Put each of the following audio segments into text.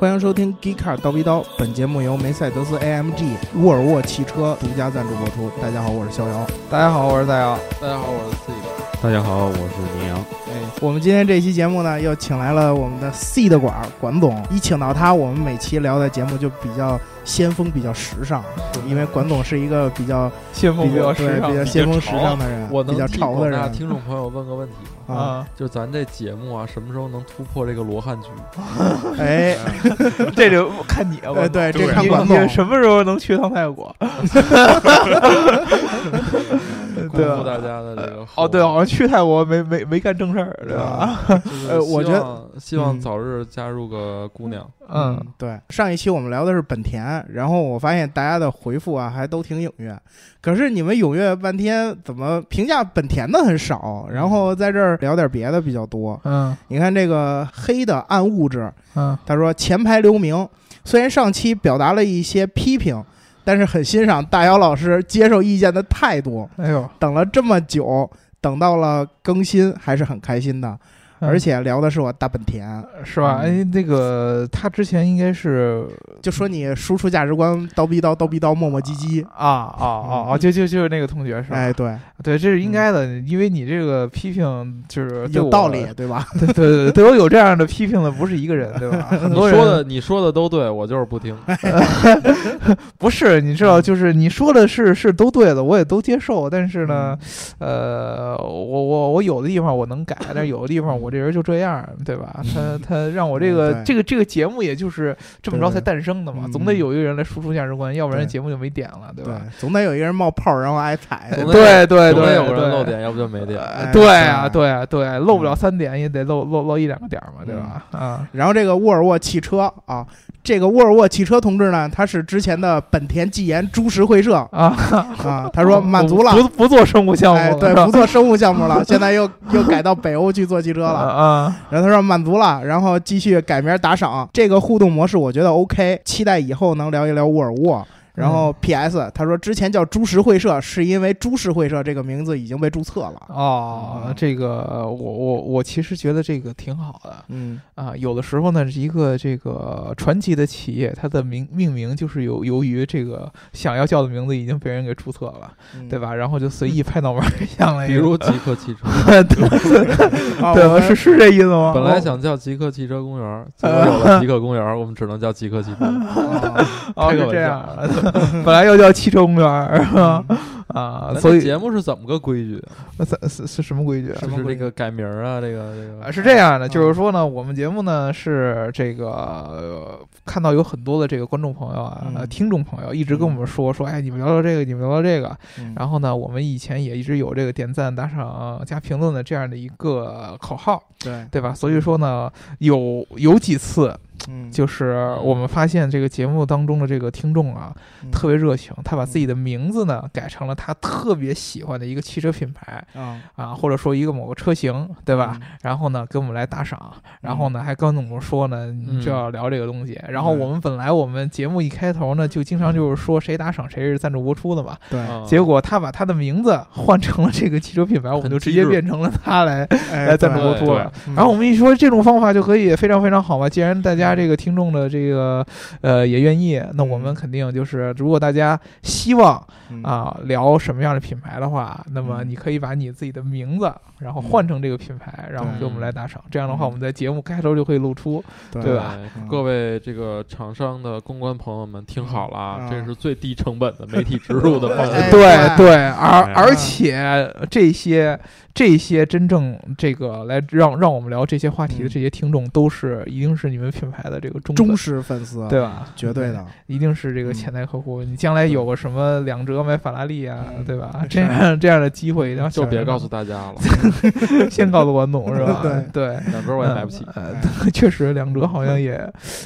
欢迎收听《g e e Car 刀逼刀》，本节目由梅赛德斯 AMG 沃尔沃汽车独家赞助播出。大家好，我是逍遥。大家好，我是大姚。大家好，我是自己。大家好，我是绵阳。哎，我们今天这期节目呢，又请来了我们的 C 的管管总。一请到他，我们每期聊的节目就比较先锋、比较时尚，因为管总是一个比较先锋、比较时尚、比较先锋时尚的人，我比较潮的人。听众朋友问个问题啊，就咱这节目啊，什么时候能突破这个罗汉局？哎，这就看你了。对，这看管总什么时候能去趟泰国。对大家的这个哦，对，好像去泰国没没没干正事儿，对吧？呃，我觉得希望早日加入个姑娘。嗯，对。上一期我们聊的是本田，然后我发现大家的回复啊还都挺踊跃，可是你们踊跃半天，怎么评价本田的很少？然后在这儿聊点别的比较多。嗯，你看这个黑的暗物质，嗯，他说前排留名，虽然上期表达了一些批评。但是很欣赏大姚老师接受意见的态度。哎呦，等了这么久，等到了更新，还是很开心的。而且聊的是我大本田，是吧？哎，那个他之前应该是就说你输出价值观叨逼叨叨逼叨磨磨唧唧啊啊啊啊！就就就是那个同学是吧？哎，对对，这是应该的，因为你这个批评就是有道理，对吧？对对对，对我有这样的批评的不是一个人，对吧？很多人说的你说的都对，我就是不听。不是，你知道，就是你说的是是都对的，我也都接受。但是呢，呃，我我我有的地方我能改，但是有的地方我。这人就这样，对吧？他 他让我这个这个这个节目，也就是这么着才诞生的嘛。总得有一个人来输出价值观，要不然节目就没点了，对吧？总得有一个人冒泡，然后挨踩。对对对，有人漏点，要不就没点。对啊对啊对，漏不了三点也得漏漏漏一两个点嘛，对吧？啊。然后这个沃尔沃汽车啊，这个沃尔沃汽车同志呢，他是之前的本田技研株式会社啊啊，他说满足了，不不做生物项目，对，不做生物项目了，现在又又改到北欧去做汽车了。啊，然后他说满足了，然后继续改名打赏，这个互动模式我觉得 OK，期待以后能聊一聊沃尔沃。然后 P.S. 他说之前叫株式会社，是因为株式会社这个名字已经被注册了。哦，这个我我我其实觉得这个挺好的。嗯啊，有的时候呢，一个这个传奇的企业，它的名命名就是由由于这个想要叫的名字已经被人给注册了，对吧？然后就随意拍脑门想了，比如极客汽车，对，是是这意思吗？本来想叫极客汽车公园，结果 有了极客公园，我们只能叫极客汽车。哦，是这样。本来又叫汽车公园是吧？啊，所以节目是怎么个规矩？是是是什么规矩？就是这个改名啊，这个这个是这样的，就是说呢，我们节目呢是这个看到有很多的这个观众朋友啊、听众朋友一直跟我们说说，哎，你们聊聊这个，你们聊聊这个。然后呢，我们以前也一直有这个点赞、打赏、加评论的这样的一个口号，对对吧？所以说呢，有有几次。嗯，就是我们发现这个节目当中的这个听众啊，特别热情，他把自己的名字呢改成了他特别喜欢的一个汽车品牌啊，或者说一个某个车型，对吧？然后呢，给我们来打赏，然后呢，还跟我们说呢，你就要聊这个东西。然后我们本来我们节目一开头呢，就经常就是说谁打赏谁是赞助播出的嘛。对。结果他把他的名字换成了这个汽车品牌，我们就直接变成了他来 来赞助播出了。然后我们一说这种方法就可以非常非常好嘛，既然大家。这个听众的这个呃也愿意，那我们肯定就是，如果大家希望啊聊什么样的品牌的话，那么你可以把你自己的名字，然后换成这个品牌，然后给我们来打赏。这样的话，我们在节目开头就可以露出，对吧？各位这个厂商的公关朋友们，听好了啊，这是最低成本的媒体植入的方式。对对，而而且这些。这些真正这个来让让我们聊这些话题的这些听众，都是一定是你们品牌的这个忠忠实粉丝，对吧？绝对的，一定是这个潜在客户。你将来有个什么两折买法拉利啊，对吧？这样这样的机会，然后就别告诉大家了，先告诉王总是吧？对对，两折我也买不起。确实，两折好像也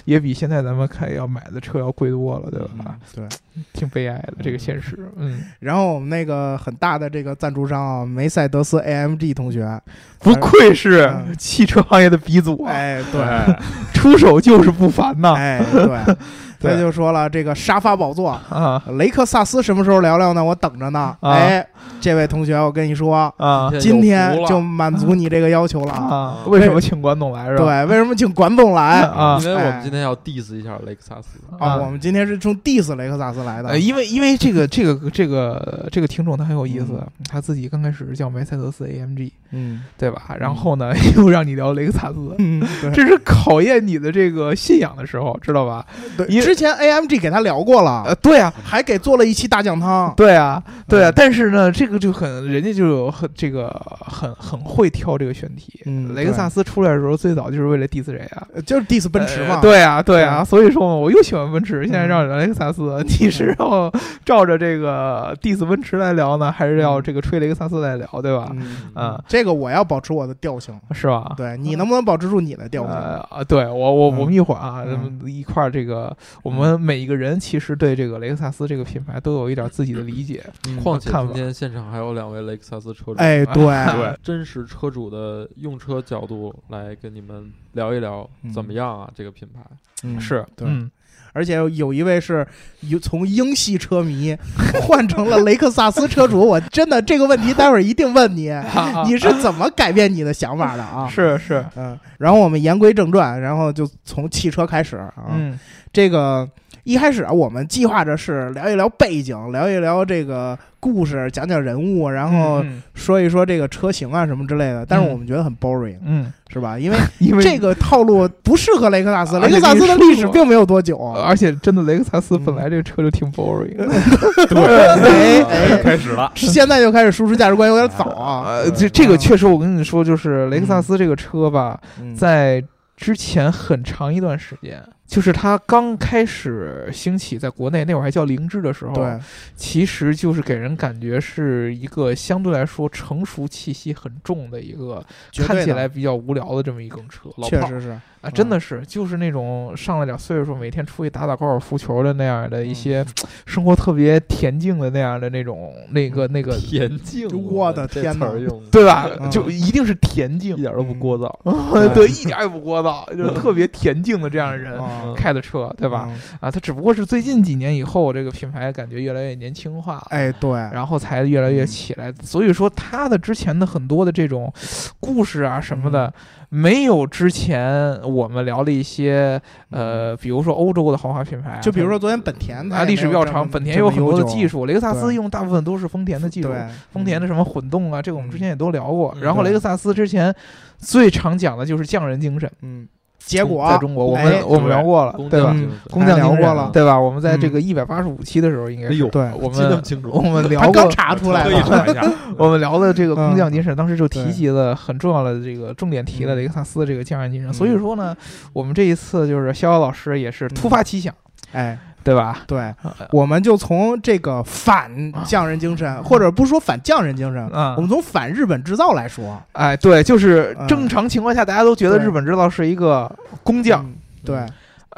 也比现在咱们开要买的车要贵多了，对吧？对，挺悲哀的这个现实。嗯，然后我们那个很大的这个赞助商啊，梅赛德斯 A。M G 同学，不愧是汽车行业的鼻祖，哎，对，出手就是不凡呐，哎，对，他就说了，这个沙发宝座啊，雷克萨斯什么时候聊聊呢？我等着呢，哎，这位同学，我跟你说啊，今天就满足你这个要求了啊。为什么请管总来是吧？对，为什么请管总来啊？因为我们今天要 diss 一下雷克萨斯啊。我们今天是从 diss 雷克萨斯来的。因为因为这个这个这个这个听众他很有意思，他自己刚开始叫梅赛德斯 AMG，嗯，对吧？然后呢，又让你聊雷克萨斯，嗯，这是考验你的这个信仰的时候，知道吧？对，之前 AMG 给他聊过了，呃，对啊，还给做了一期大酱汤，对啊，对啊。但是呢，这个就很，人家就有很这个很很会挑这个选题。嗯，雷克萨斯出来的时候，最早就是为了 diss 谁啊？就是 diss 奔驰嘛。对啊，对啊。所以说嘛，我又喜欢奔驰，现在让雷克萨斯，你是要照着这个 diss 奔驰来聊呢，还是要这个吹雷克萨斯来聊，对吧？嗯，这个我要保持我的调性，是吧？对你能不能保持住你的调性啊？对我，我我们一会儿啊，一块儿这个，我们每一个人其实对这个雷克萨斯这个品牌都有一点自己的理解。况且今天现场还有两位雷克萨斯车主，哎，对 对，真实车主的用车角度来跟你们聊一聊怎么样啊？这个品牌，嗯，是对，而且有一位是从英系车迷 换成了雷克萨斯车主，我真的这个问题待会儿一定问你，你是怎么改变你的想法的啊？是是，嗯，然后我们言归正传，然后就从汽车开始啊，嗯，这个。一开始啊，我们计划着是聊一聊背景，聊一聊这个故事，讲讲人物，然后说一说这个车型啊什么之类的。但是我们觉得很 boring，嗯，是吧？因为 因为这个套路不适合雷克萨斯，雷克萨斯的历史并没有多久，而且真的雷克萨斯本来这个车就挺 boring。对，哎，开始了，现在就开始输出价值观有点早啊。呃，这这个确实，我跟你说，就是雷克萨斯这个车吧，在之前很长一段时间。就是它刚开始兴起，在国内那会儿还叫凌志的时候，对，其实就是给人感觉是一个相对来说成熟气息很重的一个，看起来比较无聊的这么一种车，确实是。啊，真的是，就是那种上了点岁数，每天出去打打高尔夫球的那样的一些生活特别恬静的那样的那种那个那个恬静，我的天哪，对吧？就一定是恬静，一点都不聒噪，对，一点也不聒噪，就是特别恬静的这样的人。开的车，对吧？啊，它只不过是最近几年以后，这个品牌感觉越来越年轻化了，哎，对，然后才越来越起来。所以说，它的之前的很多的这种故事啊什么的，没有之前我们聊的一些，呃，比如说欧洲的豪华品牌，就比如说昨天本田，啊历史比较长，本田有很多的技术，雷克萨斯用大部分都是丰田的技术，丰田的什么混动啊，这个我们之前也都聊过。然后雷克萨斯之前最常讲的就是匠人精神，嗯。结果在中国，我们我们聊过了，对吧？工匠聊过了，对吧？我们在这个一百八十五期的时候，应该是对，我们 我们聊过，刚查出来，我们聊的这个工匠精神，当时就提及了很重要的这个重点，提了雷克萨斯这个匠人精神。所以说呢，我们这一次就是逍遥老师也是突发奇想，哎。对吧？对，我们就从这个反匠人精神，或者不说反匠人精神，我们从反日本制造来说，哎，对，就是正常情况下，大家都觉得日本制造是一个工匠，对，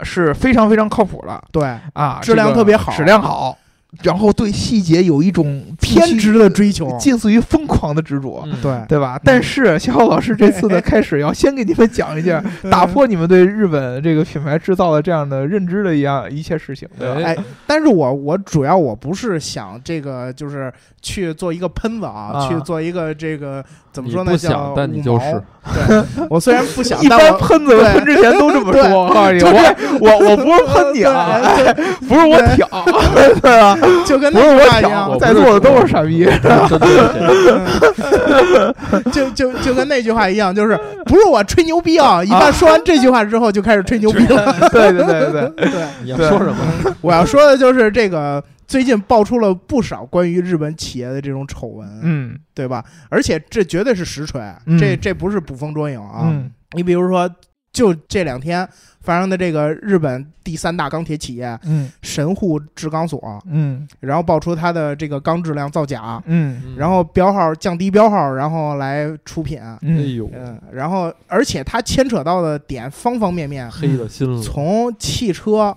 是非常非常靠谱的，对啊，质量特别好，质量好。然后对细节有一种偏执的追求，近似于疯狂的执着，对对吧？但是小浩老师这次的开始要先给你们讲一下 打破你们对日本这个品牌制造的这样的认知的一样一切事情，对吧？哎，但是我我主要我不是想这个就是去做一个喷子啊，去做一个这个。怎么说呢？想，但你就是。对，我虽然不想，一般喷子喷之前都这么说。我告诉你，我我我不是喷你啊，不是我挑，对啊？就跟不是我挑，在座的都是傻逼。就就就跟那句话一样，就是不是我吹牛逼啊！一般说完这句话之后，就开始吹牛逼了。对对对对对，你要说什么？我要说的就是这个。最近爆出了不少关于日本企业的这种丑闻，嗯，对吧？而且这绝对是实锤，这这不是捕风捉影啊！你比如说，就这两天发生的这个日本第三大钢铁企业，嗯，神户制钢所，嗯，然后爆出它的这个钢质量造假，嗯，然后标号降低标号，然后来出品，哎呦，嗯，然后而且它牵扯到的点方方面面，黑了心了，从汽车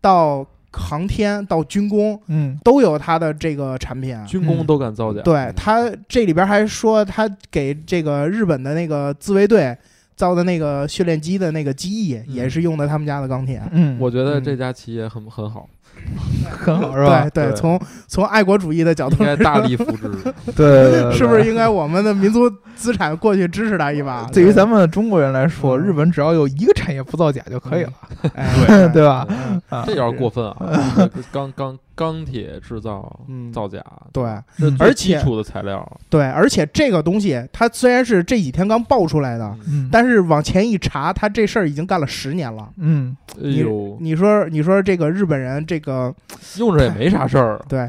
到。航天到军工，嗯，都有他的这个产品，军工都敢造假。对他这里边还说，他给这个日本的那个自卫队造的那个训练机的那个机翼，也是用的他们家的钢铁。嗯，我觉得这家企业很很好。很好是吧？对对，从从爱国主义的角度，应该大力扶持。对，是不是应该我们的民族资产过去支持他一把？对于咱们中国人来说，日本只要有一个产业不造假就可以了，对对吧？这有点过分啊！刚刚。钢铁制造造假，对，而且基础的材料，对，而且这个东西它虽然是这几天刚爆出来的，但是往前一查，他这事儿已经干了十年了。嗯，哎呦，你说你说这个日本人这个用着也没啥事儿，对，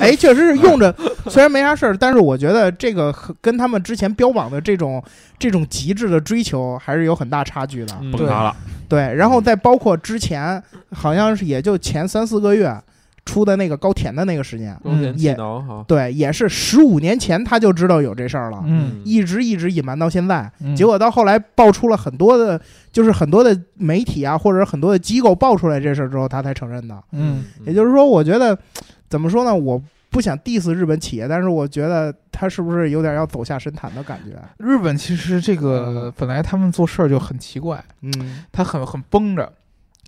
哎，确实是用着，虽然没啥事儿，但是我觉得这个跟他们之前标榜的这种这种极致的追求还是有很大差距的。崩塌了，对，然后再包括之前好像是也就前三四个月。出的那个高田的那个事件，也对，也是十五年前他就知道有这事儿了，嗯，一直一直隐瞒到现在，结果到后来爆出了很多的，就是很多的媒体啊，或者很多的机构爆出来这事儿之后，他才承认的，嗯，也就是说，我觉得怎么说呢？我不想 diss 日本企业，但是我觉得他是不是有点要走下神坛的感觉？日本其实这个本来他们做事儿就很奇怪，嗯，他很很绷着。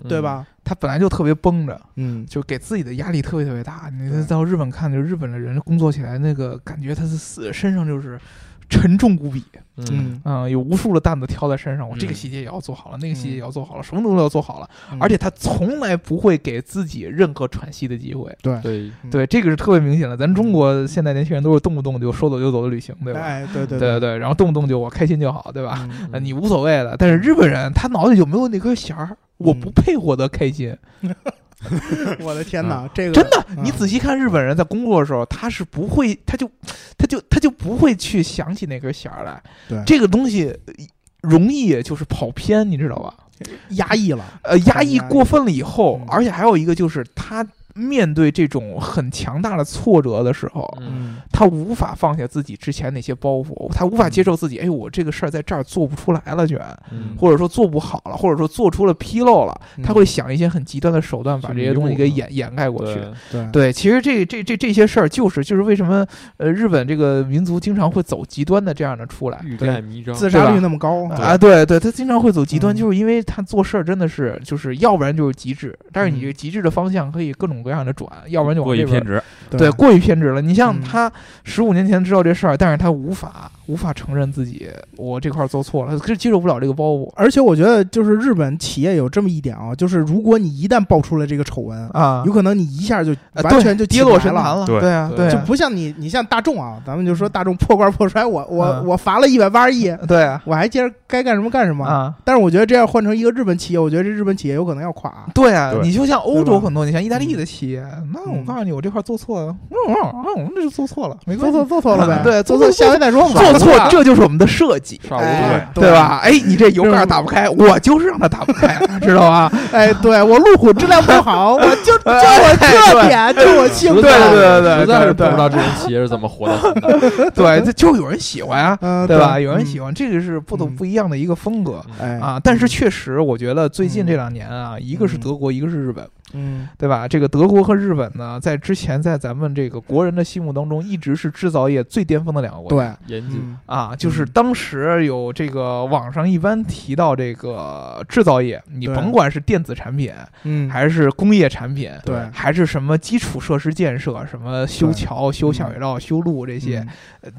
对吧？他本来就特别绷着，嗯，就给自己的压力特别特别大。你到日本看，就日本的人工作起来那个感觉，他是死身上就是沉重无比，嗯嗯，有无数的担子挑在身上。我这个细节也要做好了，那个细节也要做好了，什么都要做好了。而且他从来不会给自己任何喘息的机会。对对对，这个是特别明显的。咱中国现在年轻人都是动不动就说走就走的旅行，对吧？哎，对对对对对，然后动不动就我开心就好，对吧？你无所谓的。但是日本人他脑子里就没有那根弦儿。我不配获得开心，我的天哪！这个真的，你仔细看日本人在工作的时候，他是不会，他就，他就，他就不会去想起那根弦儿来。对，这个东西容易就是跑偏，你知道吧？压抑了，呃，压抑过分了以后，而且还有一个就是他。面对这种很强大的挫折的时候，嗯，他无法放下自己之前那些包袱，他无法接受自己，哎，我这个事儿在这儿做不出来了，居然，或者说做不好了，或者说做出了纰漏了，他会想一些很极端的手段把这些东西给掩掩盖过去。对。对，其实这这这这些事儿就是就是为什么呃日本这个民族经常会走极端的这样的出来，欲盖弥彰，自杀率那么高。啊，对对，他经常会走极端，就是因为他做事儿真的是就是要不然就是极致，但是你这个极致的方向可以各种。各样的转，要不然就过于偏执，对，过于偏执了。你像他十五年前知道这事儿，但是他无法无法承认自己我这块做错了，他是接受不了这个包袱。而且我觉得，就是日本企业有这么一点啊，就是如果你一旦爆出了这个丑闻啊，有可能你一下就完全就跌落神坛了。对啊，对，就不像你，你像大众啊，咱们就说大众破罐破摔，我我我罚了一百八十亿，对，我还接着该干什么干什么啊。但是我觉得这样换成一个日本企业，我觉得这日本企业有可能要垮。对啊，你就像欧洲很多，你像意大利的企业，那。我告诉你，我这块做错了，嗯嗯，我们这就做错了，没做错做错了呗，对，做错下回再说嘛。做错，这就是我们的设计，对吧？哎，你这油盖打不开，我就是让它打不开，知道吧？哎，对我路虎质量不好，我就就我特点，就我性格，对对对，实在是不知道这种企业是怎么活的。对，这就有人喜欢啊，对吧？有人喜欢，这个是不同不一样的一个风格啊。但是确实，我觉得最近这两年啊，一个是德国，一个是日本。嗯，对吧？这个德国和日本呢，在之前在咱们这个国人的心目当中，一直是制造业最巅峰的两个国家。对，严谨啊，就是当时有这个网上一般提到这个制造业，你甭管是电子产品，嗯，还是工业产品，对，还是什么基础设施建设，什么修桥、修下水道、修路这些，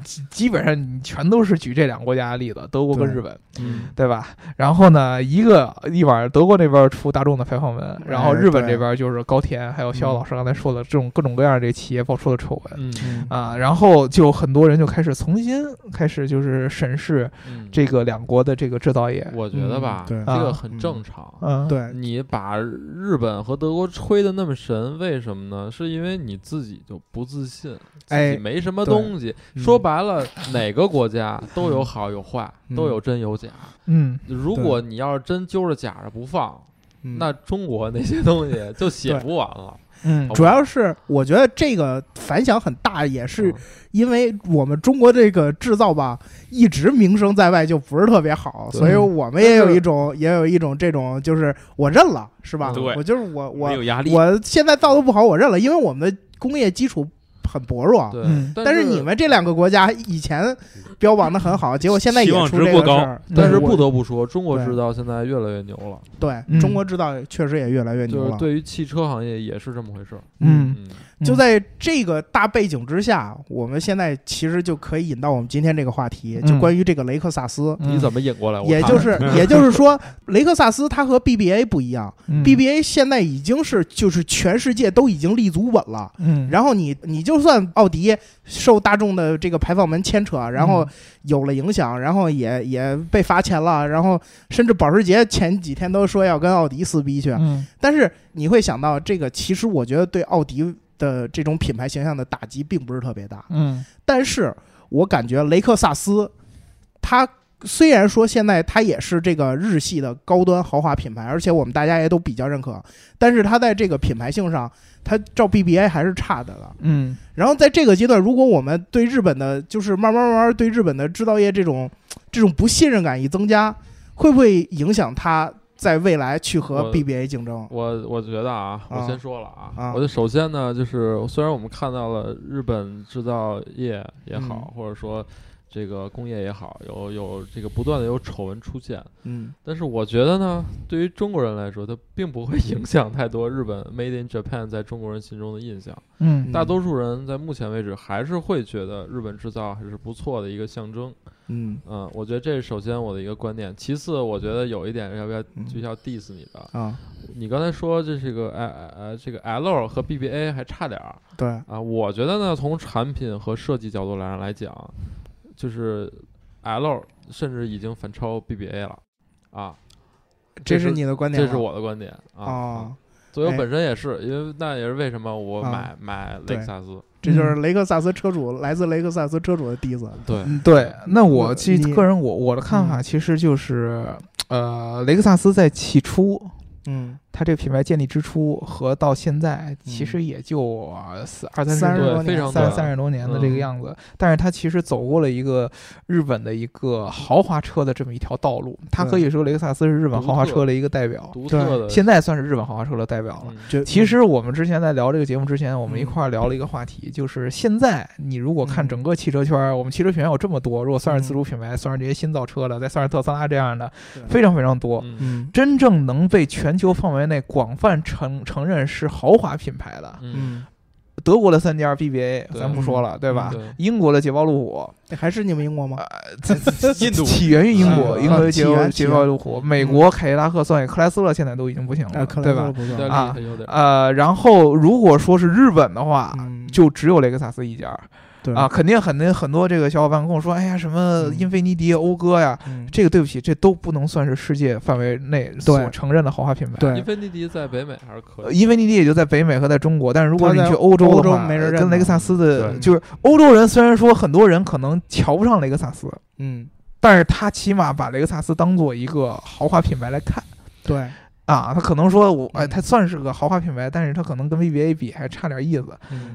基基本上你全都是举这两个国家的例子，德国跟日本，嗯，对吧？然后呢，一个一晚德国那边出大众的排放门，然后日本这。边就是高田，还有肖老师刚才说的这种各种各样的这企业爆出的丑闻，啊，然后就很多人就开始重新开始就是审视这个两国的这个制造业。我觉得吧，这个很正常。嗯，对你把日本和德国吹的那么神，为什么呢？是因为你自己就不自信，自己没什么东西。说白了，哪个国家都有好有坏，都有真有假。嗯，如果你要是真揪着假着不放。那中国那些东西 就写不完了。嗯，主要是我觉得这个反响很大，也是因为我们中国这个制造吧，一直名声在外就不是特别好，所以我们也有一种也有一种这种，就是我认了，是吧？我就是我我有压力。我现在造的不好，我认了，因为我们的工业基础。很薄弱。对，但是你们这两个国家以前标榜的很好，结果现在也出这个事儿。但是不得不说，中国制造现在越来越牛了。对中国制造确实也越来越牛了。对于汽车行业也是这么回事儿。嗯。就在这个大背景之下，我们现在其实就可以引到我们今天这个话题，就关于这个雷克萨斯。你怎么引过来？也就是，也就是说，雷克萨斯它和 BBA 不一样，BBA 现在已经是就是全世界都已经立足稳了。嗯，然后你你就算奥迪受大众的这个排放门牵扯，然后有了影响，然后也也被罚钱了，然后甚至保时捷前几天都说要跟奥迪撕逼去。嗯，但是你会想到这个，其实我觉得对奥迪。的这种品牌形象的打击并不是特别大，嗯，但是我感觉雷克萨斯，它虽然说现在它也是这个日系的高端豪华品牌，而且我们大家也都比较认可，但是它在这个品牌性上，它照 BBA 还是差的了，嗯。然后在这个阶段，如果我们对日本的，就是慢慢慢慢对日本的制造业这种这种不信任感一增加，会不会影响它？在未来去和 BBA 竞争，我我觉得啊，我先说了啊，我就首先呢，就是虽然我们看到了日本制造业也好，或者说这个工业也好，有有这个不断的有丑闻出现，嗯，但是我觉得呢，对于中国人来说，它并不会 影响太多日本 Made in Japan 在中国人心中的印象，嗯，大多数人在目前为止还是会觉得日本制造还是不错的一个象征。嗯嗯，我觉得这是首先我的一个观点。其次，我觉得有一点要不要就要 diss 你的啊？你刚才说这是个 L 呃这个 L 和 BBA 还差点儿。对啊，我觉得呢，从产品和设计角度来来讲，就是 L 甚至已经反超 BBA 了啊。这是你的观点？这是我的观点啊。所以我本身也是，因为那也是为什么我买买雷克萨斯。这就是雷克萨斯车主来自雷克萨斯车主的第一次。对对，那我其实个人我我的看法其实就是，呃，雷克萨斯在起初，嗯。它这个品牌建立之初和到现在，其实也就四二三十多年，三三十多年的这个样子。但是它其实走过了一个日本的一个豪华车的这么一条道路。它可以说雷克萨斯是日本豪华车的一个代表，对，现在算是日本豪华车的代表了。就其实我们之前在聊这个节目之前，我们一块儿聊了一个话题，就是现在你如果看整个汽车圈，我们汽车品牌有这么多，如果算是自主品牌，算是这些新造车的，再算是特斯拉这样的，非常非常多。嗯，真正能被全球范围内广泛承承认是豪华品牌的，嗯，德国的三家 BBA 咱不说了，对吧？英国的捷豹路虎，还是你们英国吗？印度。起源于英国，英国捷豹捷豹路虎，美国凯迪拉克算克莱斯勒现在都已经不行了，对吧？啊，呃，然后如果说是日本的话，就只有雷克萨斯一家。啊，肯定很多很多这个小伙伴跟我说，哎呀，什么英菲尼迪、讴歌呀，这个对不起，这都不能算是世界范围内所承认的豪华品牌。对，英菲尼迪在北美还是可以。英菲尼迪也就在北美和在中国，但是如果你去欧洲的话，跟雷克萨斯的，就是欧洲人虽然说很多人可能瞧不上雷克萨斯，嗯，但是他起码把雷克萨斯当做一个豪华品牌来看。对。啊，他可能说，我哎，他算是个豪华品牌，但是他可能跟 VBA 比还差点意思，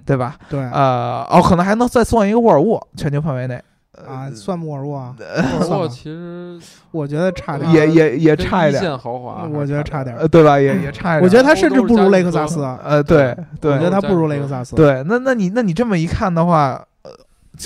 对吧？对，呃，哦，可能还能再算一个沃尔沃，全球范围内啊，算沃尔沃啊？沃尔沃其实我觉得差点，也也也差一点，豪华，我觉得差点，对吧？也也 差一点，我觉得他甚至不如雷克萨斯，呃，对对，我觉得他不如雷克萨斯，对，那那你那你这么一看的话，呃，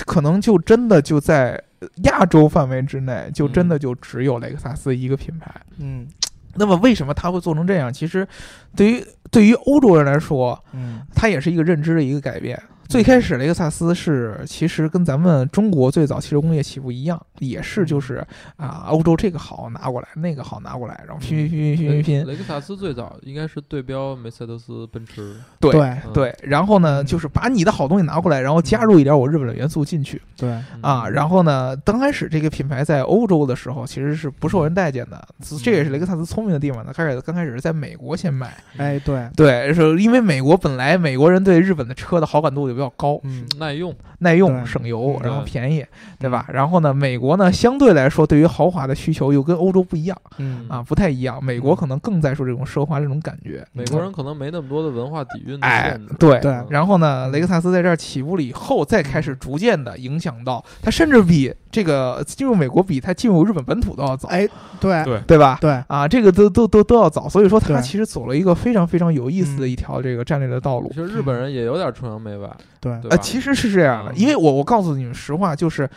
可能就真的就在亚洲范围之内，就真的就只有雷克萨斯一个品牌，嗯。那么为什么他会做成这样？其实，对于对于欧洲人来说，嗯，它也是一个认知的一个改变。最开始雷克萨斯是其实跟咱们中国最早汽车工业起步一样，也是就是啊，欧洲这个好拿过来，那个好拿过来，然后拼拼拼拼拼拼拼。雷克萨斯最早应该是对标梅赛德斯奔驰，对对。然后呢，就是把你的好东西拿过来，然后加入一点我日本的元素进去。对啊，然后呢，刚开始这个品牌在欧洲的时候其实是不受人待见的，这也是雷克萨斯聪明的地方呢。开始刚开始是在美国先卖，哎，对对，是因为美国本来美国人对日本的车的好感度就。比较高，嗯，耐用，耐用，省油，然后便宜，对吧？然后呢，美国呢，相对来说，对于豪华的需求又跟欧洲不一样，嗯啊，不太一样。美国可能更在说这种奢华这种感觉。美国人可能没那么多的文化底蕴，哎，对对。然后呢，雷克萨斯在这儿起步了以后，再开始逐渐的影响到它，甚至比这个进入美国比它进入日本本土都要早。哎，对对对吧？对啊，这个都都都都要早，所以说它其实走了一个非常非常有意思的一条这个战略的道路。其实日本人也有点崇洋媚外，对，呃，其实是这样的，因为我我告诉你们实话，就是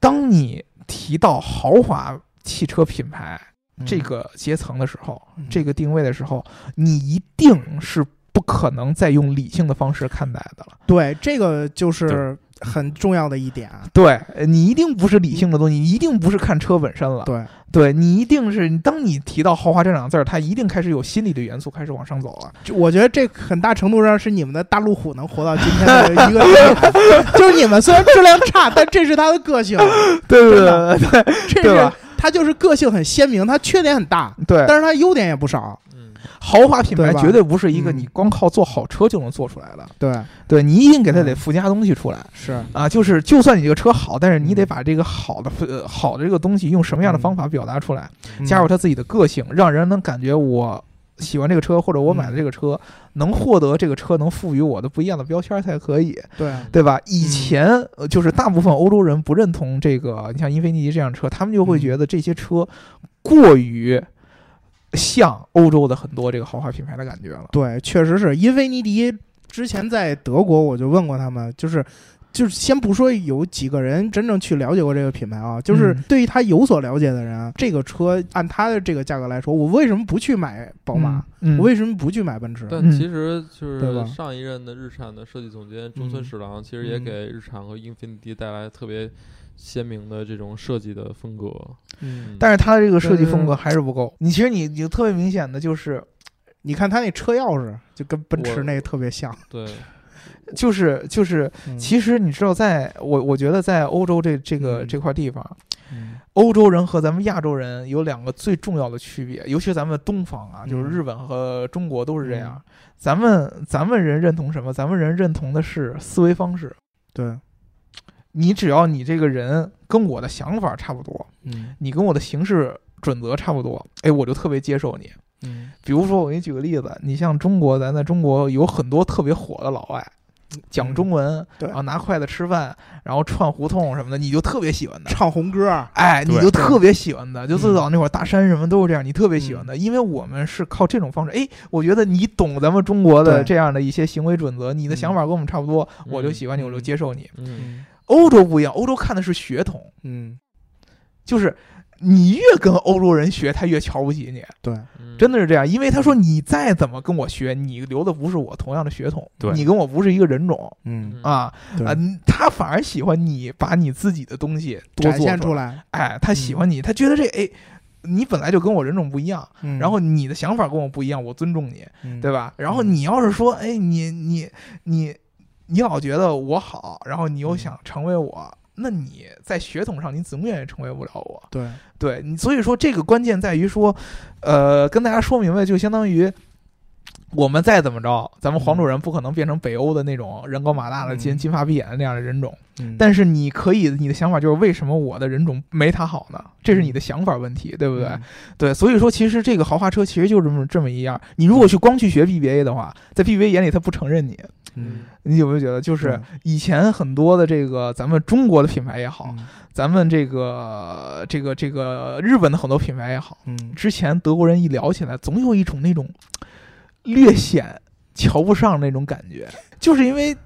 当你提到豪华汽车品牌这个阶层的时候，这个定位的时候，你一定是不可能再用理性的方式看待的了。对，这个就是。很重要的一点，对你一定不是理性的东西，你一定不是看车本身了。对，对你一定是当你提到豪华这两个字儿，它一定开始有心理的元素开始往上走了。就我觉得这很大程度上是你们的大路虎能活到今天的一个，就是你们虽然质量差，但这是它的个性。对对对对，这是它就是个性很鲜明，它缺点很大，对，但是它优点也不少。豪华品牌绝对不是一个你光靠做好车就能做出来的。对，对你一定给它得附加东西出来。是啊，就是就算你这个车好，但是你得把这个好的呃好的这个东西用什么样的方法表达出来，加入他自己的个性，让人能感觉我喜欢这个车，或者我买的这个车能获得这个车能赋予我的不一样的标签才可以。对，对吧？以前就是大部分欧洲人不认同这个，你像英菲尼迪这辆车，他们就会觉得这些车过于。像欧洲的很多这个豪华品牌的感觉了。对，确实是英菲尼迪之前在德国，我就问过他们，就是就是先不说有几个人真正去了解过这个品牌啊，就是对于他有所了解的人，这个车按他的这个价格来说，我为什么不去买宝马？我为什么不去买奔驰？但其实就是上一任的日产的设计总监中村史郎，其实也给日产和英菲尼迪带来特别。鲜明的这种设计的风格，嗯，但是它的这个设计风格还是不够。你其实你你特别明显的就是，你看它那车钥匙就跟奔驰那个特别像，对，就是就是，其实你知道，在我我觉得在欧洲这这个这块地方，欧洲人和咱们亚洲人有两个最重要的区别，尤其咱们东方啊，就是日本和中国都是这样。咱们咱们人认同什么？咱们人认同的是思维方式，对。你只要你这个人跟我的想法差不多，嗯，你跟我的行事准则差不多，哎，我就特别接受你。嗯，比如说我给你举个例子，你像中国，咱在中国有很多特别火的老外，讲中文，对，然后拿筷子吃饭，然后串胡同什么的，你就特别喜欢的。唱红歌，哎，你就特别喜欢的，就最早那会儿大山什么都是这样，你特别喜欢的，因为我们是靠这种方式，哎，我觉得你懂咱们中国的这样的一些行为准则，你的想法跟我们差不多，我就喜欢你，我就接受你。嗯。欧洲不一样，欧洲看的是血统，嗯，就是你越跟欧洲人学，他越瞧不起你。对，真的是这样，因为他说你再怎么跟我学，你留的不是我同样的血统，你跟我不是一个人种，嗯。啊啊，他反而喜欢你把你自己的东西展现出来。哎，他喜欢你，他觉得这哎，你本来就跟我人种不一样，然后你的想法跟我不一样，我尊重你，对吧？然后你要是说哎，你你你。你老觉得我好，然后你又想成为我，那你在血统上你永远也成为不了我。对，对你，所以说这个关键在于说，呃，跟大家说明白，就相当于我们再怎么着，咱们黄种人不可能变成北欧的那种人高马大的金金发碧眼的那样的人种。但是你可以，你的想法就是为什么我的人种没他好呢？这是你的想法问题，对不对？对，所以说其实这个豪华车其实就这么这么一样。你如果去光去学 BBA 的话，在 BBA 眼里他不承认你。嗯，你有没有觉得，就是以前很多的这个咱们中国的品牌也好，咱们这个这个这个日本的很多品牌也好，嗯，之前德国人一聊起来，总有一种那种略显瞧不上那种感觉，就是因为。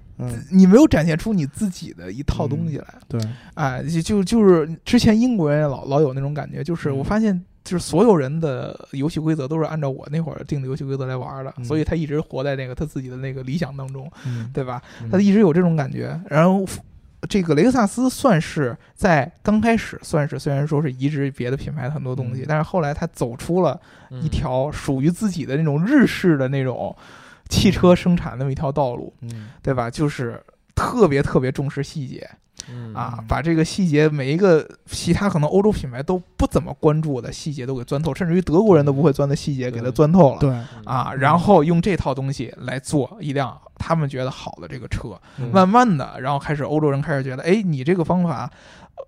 你没有展现出你自己的一套东西来，对，哎，就就是之前英国人老老有那种感觉，就是我发现，就是所有人的游戏规则都是按照我那会儿定的游戏规则来玩的，所以他一直活在那个他自己的那个理想当中，对吧？他一直有这种感觉。然后这个雷克萨斯算是在刚开始算是虽然说是移植别的品牌的很多东西，但是后来他走出了一条属于自己的那种日式的那种。汽车生产那么一条道路，嗯，对吧？就是特别特别重视细节，嗯。啊，把这个细节每一个其他可能欧洲品牌都不怎么关注的细节都给钻透，甚至于德国人都不会钻的细节给它钻透了，对。啊，然后用这套东西来做一辆他们觉得好的这个车，慢慢的，然后开始欧洲人开始觉得，哎，你这个方法。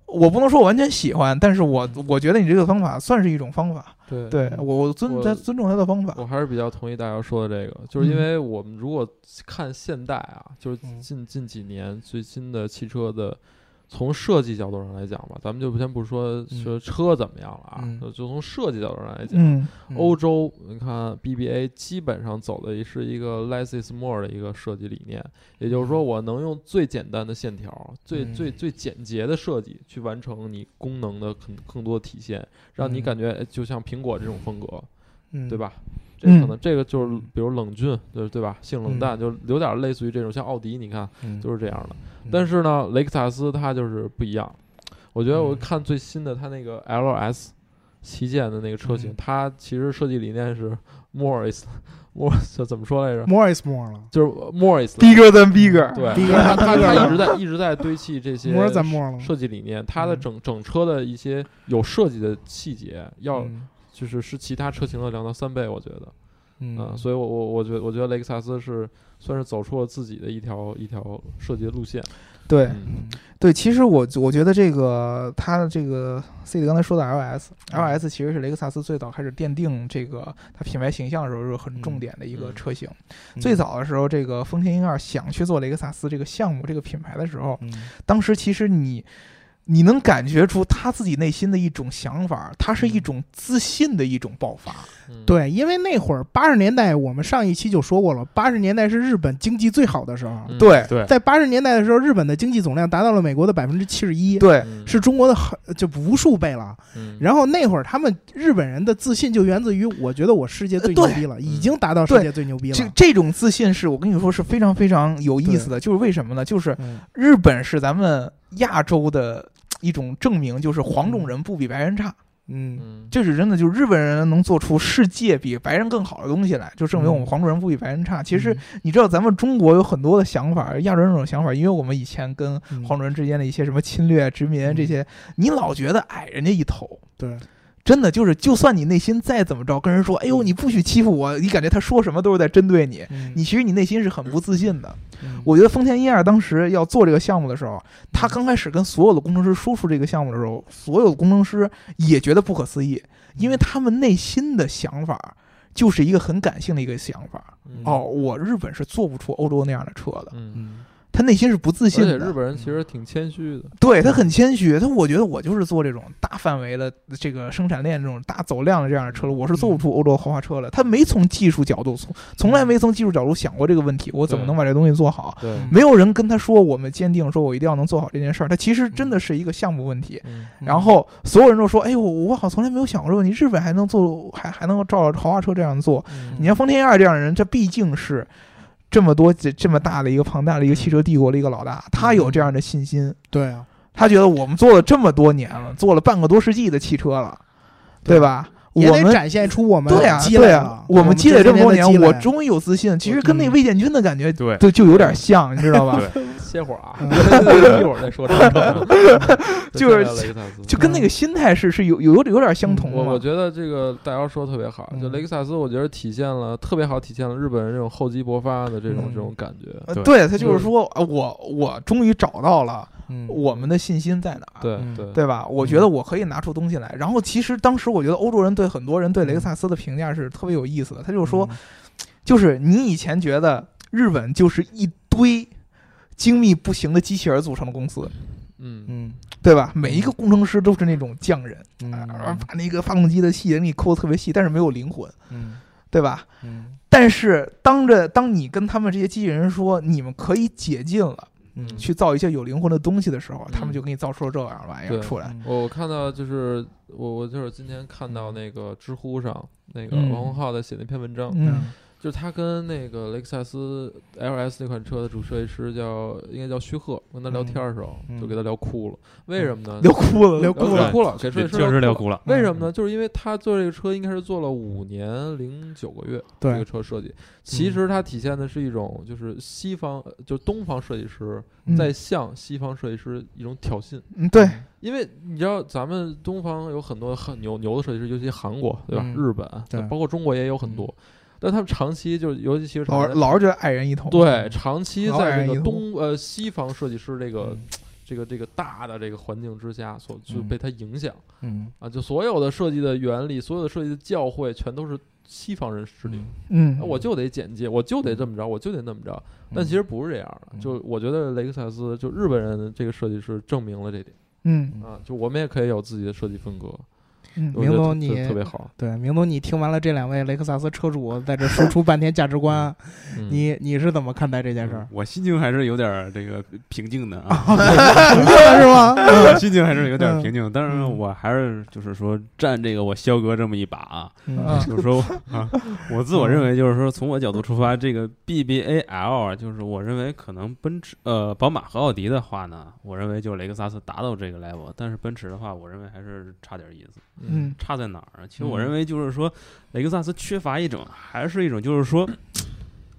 我不能说我完全喜欢，但是我我觉得你这个方法算是一种方法。对，对我尊他尊重他的方法。我还是比较同意大家说的这个，就是因为我们如果看现代啊，就是近近几年最新的汽车的从设计角度上来讲吧，咱们就先不说说车怎么样了啊，就从设计角度上来讲，欧洲你看 BBA 基本上走的是一个 less is more 的一个设计理念，也就是说，我能用最简单的线条、最最最简洁的设计去完成你功能的更更多的体现，让你感觉就像苹果这种风格，对吧？这可能这个就是比如冷峻，对对吧？性冷淡，就有点类似于这种，像奥迪，你看就是这样的。但是呢，雷克萨斯它就是不一样。我觉得我看最新的它那个 LS 旗舰的那个车型，它其实设计理念是 more is，more 怎么说来着？more is more 了，就是 more is bigger than bigger。对，它它它一直在一直在堆砌这些设计理念，它的整整车的一些有设计的细节，要就是是其他车型的两到三倍，我觉得。嗯，所以我我我觉得我觉得雷克萨斯是算是走出了自己的一条一条设计的路线。对，对，其实我我觉得这个它的这个 C 的刚才说的 LS，LS 其实是雷克萨斯最早开始奠定这个它品牌形象的时候是很重点的一个车型。最早的时候，这个丰田英二想去做雷克萨斯这个项目这个品牌的时候，当时其实你。你能感觉出他自己内心的一种想法，他是一种自信的一种爆发。对，因为那会儿八十年代，我们上一期就说过了，八十年代是日本经济最好的时候。对对，在八十年代的时候，日本的经济总量达到了美国的百分之七十一，对，是中国的很就无数倍了。然后那会儿他们日本人的自信就源自于，我觉得我世界最牛逼了，已经达到世界最牛逼了。这这种自信是我跟你说是非常非常有意思的，就是为什么呢？就是日本是咱们亚洲的。一种证明就是黄种人不比白人差，嗯，这是真的，就是日本人能做出世界比白人更好的东西来，就证明我们黄种人不比白人差。其实你知道，咱们中国有很多的想法，亚洲人这种想法，因为我们以前跟黄种人之间的一些什么侵略、殖民这些，你老觉得矮人家一头，对。真的就是，就算你内心再怎么着，跟人说“哎呦，你不许欺负我”，你感觉他说什么都是在针对你，你其实你内心是很不自信的。我觉得丰田一二当时要做这个项目的时候，他刚开始跟所有的工程师说出这个项目的时候，所有的工程师也觉得不可思议，因为他们内心的想法就是一个很感性的一个想法。哦，我日本是做不出欧洲那样的车的。他内心是不自信的。而且日本人其实挺谦虚的。对他很谦虚，他我觉得我就是做这种大范围的这个生产链，这种大走量的这样的车我是做不出欧洲豪华车了。他没从技术角度从从来没从技术角度想过这个问题，我怎么能把这东西做好？对，没有人跟他说我们坚定，说我一定要能做好这件事儿。他其实真的是一个项目问题。然后所有人都说：“哎呦，我好像从来没有想过这个问题。日本还能做，还还能照豪华车这样做。你像丰田二这样的人，这毕竟是。”这么多这这么大的一个庞大的一个汽车帝国的一个老大，他有这样的信心。对啊，他觉得我们做了这么多年了，做了半个多世纪的汽车了，对吧？也得展现出我们对呀，对呀，我们积累这么多年，我终于有自信。其实跟那魏建军的感觉，对，就就有点像，你知道吧？歇会儿啊，一会儿再说。就是就跟那个心态是是有有有点相同。我我觉得这个大姚说的特别好，就雷克萨斯，我觉得体现了特别好，体现了日本人这种厚积薄发的这种这种感觉。对他就是说，我我终于找到了。我们的信心在哪？对对对吧？我觉得我可以拿出东西来。然后其实当时我觉得欧洲人对很多人对雷克萨斯的评价是特别有意思的。他就说，就是你以前觉得日本就是一堆精密不行的机器人组成的公司，嗯嗯，对吧？每一个工程师都是那种匠人，啊把那个发动机的细节给你抠的特别细，但是没有灵魂，嗯，对吧？嗯。但是当着当你跟他们这些机器人说你们可以解禁了。嗯，去造一些有灵魂的东西的时候，他们就给你造出了这样玩意儿出来。我看到就是我我就是今天看到那个知乎上那个王洪浩在写那篇文章。嗯。就是他跟那个雷克萨斯 LS 那款车的主设计师叫应该叫徐鹤，跟他聊天的时候就给他聊哭了。为什么呢？聊哭了，聊哭了，哭了。给设计师确实聊哭了。为什么呢？就是因为他做这个车应该是做了五年零九个月，这个车设计。其实它体现的是一种就是西方就东方设计师在向西方设计师一种挑衅。嗯，对。因为你知道咱们东方有很多很牛牛的设计师，尤其韩国对吧？日本对，包括中国也有很多。但他们长期就，尤其其实老老是觉得矮人一头。对，长期在这个东呃西方设计师这个这个这个大的这个环境之下，所就被他影响。嗯啊，就所有的设计的原理，所有的设计的教诲，全都是西方人制定，嗯，我就得简介，我就得这么着，我就得那么着。但其实不是这样的，就我觉得雷克萨斯就日本人这个设计师证明了这点。嗯啊，就我们也可以有自己的设计风格。明总，你特别好。对，明总，你听完了这两位雷克萨斯车主在这输出半天价值观，你你是怎么看待这件事儿？我心情还是有点这个平静的啊，平静是吗？心情还是有点平静，但是我还是就是说站这个我肖哥这么一把啊，就是说啊，我自我认为就是说从我角度出发，这个 BBA L 就是我认为可能奔驰呃宝马和奥迪的话呢，我认为就雷克萨斯达到这个 level，但是奔驰的话，我认为还是差点意思。嗯，差在哪儿？其实我认为就是说，雷克萨斯缺乏一种，还是一种，就是说，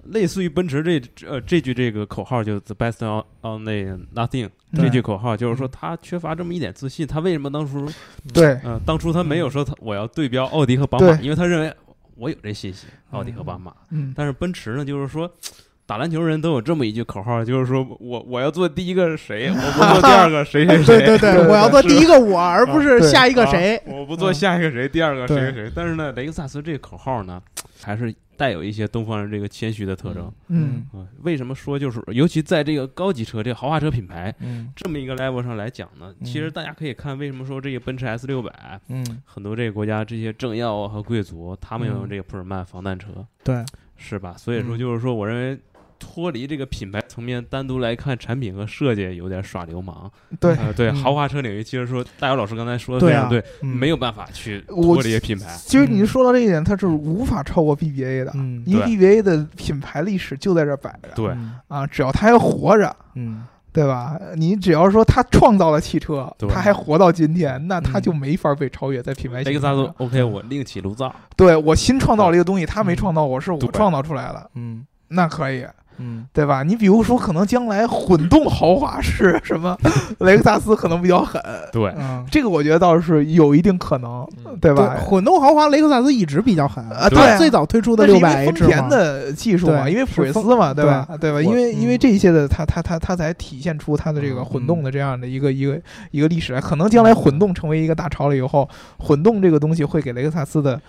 类似于奔驰这呃这句这个口号，就 the best on on the nothing 这句口号，就是说他缺乏这么一点自信。他为什么当初对，嗯，当初他没有说他我要对标奥迪和宝马，因为他认为我有这信心，奥迪和宝马。嗯，但是奔驰呢，就是说。打篮球人都有这么一句口号，就是说我我要做第一个谁，我不做第二个谁谁谁。对对对，我要做第一个我，而不是下一个谁。我不做下一个谁，第二个谁谁谁。但是呢，雷克萨斯这个口号呢，还是带有一些东方人这个谦虚的特征。嗯，为什么说就是，尤其在这个高级车、这个豪华车品牌这么一个 level 上来讲呢？其实大家可以看，为什么说这个奔驰 S 六百，嗯，很多这个国家这些政要和贵族，他们要用这个普尔曼防弹车，对，是吧？所以说，就是说，我认为。脱离这个品牌层面，单独来看产品和设计，有点耍流氓。对对，豪华车领域，其实说大姚老师刚才说的非常对，没有办法去脱离品牌。其实你说到这一点，它是无法超过 BBA 的，因为 BBA 的品牌历史就在这摆着。对啊，只要它还活着，嗯，对吧？你只要说它创造了汽车，它还活到今天，那它就没法被超越在品牌。雷克萨斯 OK，我另起炉灶。对我新创造了一个东西，他没创造，我是我创造出来的。嗯，那可以。嗯，对吧？你比如说，可能将来混动豪华是什么？雷克萨斯可能比较狠。对，这个我觉得倒是有一定可能，对吧？混动豪华雷克萨斯一直比较狠啊。对，最早推出的六百 H 丰田的技术嘛，因为普锐斯嘛，对吧？对吧？因为因为这些的，它它它它才体现出它的这个混动的这样的一个一个一个历史来。可能将来混动成为一个大潮了以后，混动这个东西会给雷克萨斯的。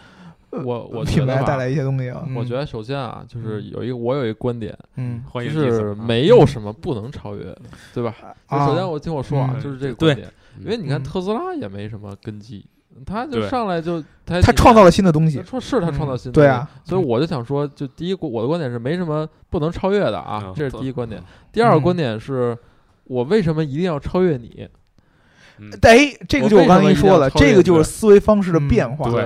我我品牌带来一些东西啊，我觉得首先啊，就是有一个我有一个观点，嗯，就是没有什么不能超越的，对吧？首先我听我说啊，就是这个观点，因为你看特斯拉也没什么根基，他就上来就他他创造了新的东西，说是他创造新的，对啊，所以我就想说，就第一我的观点是没什么不能超越的啊，这是第一观点。第二个观点是我为什么一定要超越你？哎，这个就我刚才跟你说了，这个就是思维方式的变化。对，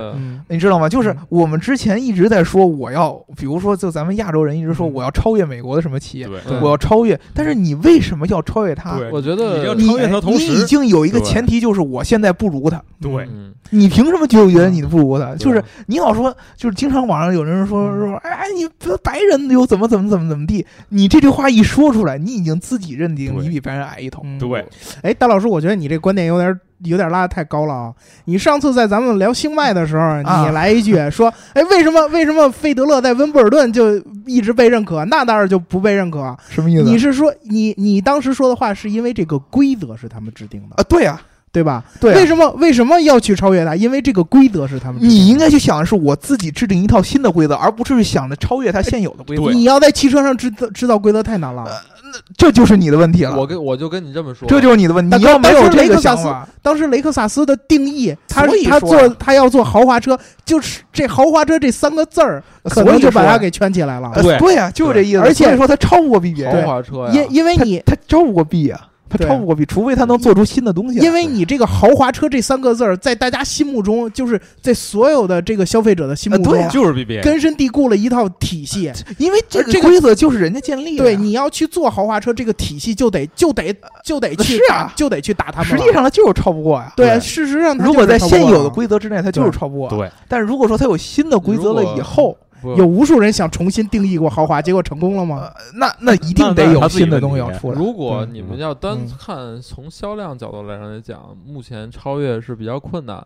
你知道吗？就是我们之前一直在说，我要，比如说，就咱们亚洲人一直说，我要超越美国的什么企业，我要超越。但是你为什么要超越他？我觉得你超越他同时，你已经有一个前提，就是我现在不如他。对，你凭什么就觉得你不如他？就是你老说，就是经常网上有人说说，哎，你白人又怎么怎么怎么怎么地？你这句话一说出来，你已经自己认定你比白人矮一头。对，哎，大老师，我觉得你这观点有点。有点拉的太高了啊！你上次在咱们聊星脉的时候，你来一句 说：“哎，为什么为什么费德勒在温布尔顿就一直被认可，纳达尔就不被认可？什么意思？你是说你你当时说的话是因为这个规则是他们制定的啊？对啊。”对吧？对，为什么为什么要去超越他？因为这个规则是他们。你应该去想的是我自己制定一套新的规则，而不是想着超越他现有的规则。你要在汽车上制造制造规则太难了，那这就是你的问题了。我跟我就跟你这么说，这就是你的问题。你要没有这个想法，当时雷克萨斯的定义，他他做他要做豪华车，就是这豪华车这三个字儿，可能就把它给圈起来了。对对呀，就是这意思。而且说他超不过 B B 豪华车呀，因因为你他超不过 B 呀。他超不过 B，除非他能做出新的东西。因为你这个豪华车这三个字儿，在大家心目中，就是在所有的这个消费者的心目中，就是根深蒂固了一套体系。因为这个规则就是人家建立的。对，你要去做豪华车，这个体系就得就得就得去啊，就得去打他们。实际上，他就是超不过呀。对，事实上，如果在现有的规则之内，他就是超不过。对，但是如果说他有新的规则了以后。有无数人想重新定义过豪华，结果成功了吗？那那一定得有新的东西要出来。如果你们要单看从销量角度来上来讲，目前超越是比较困难。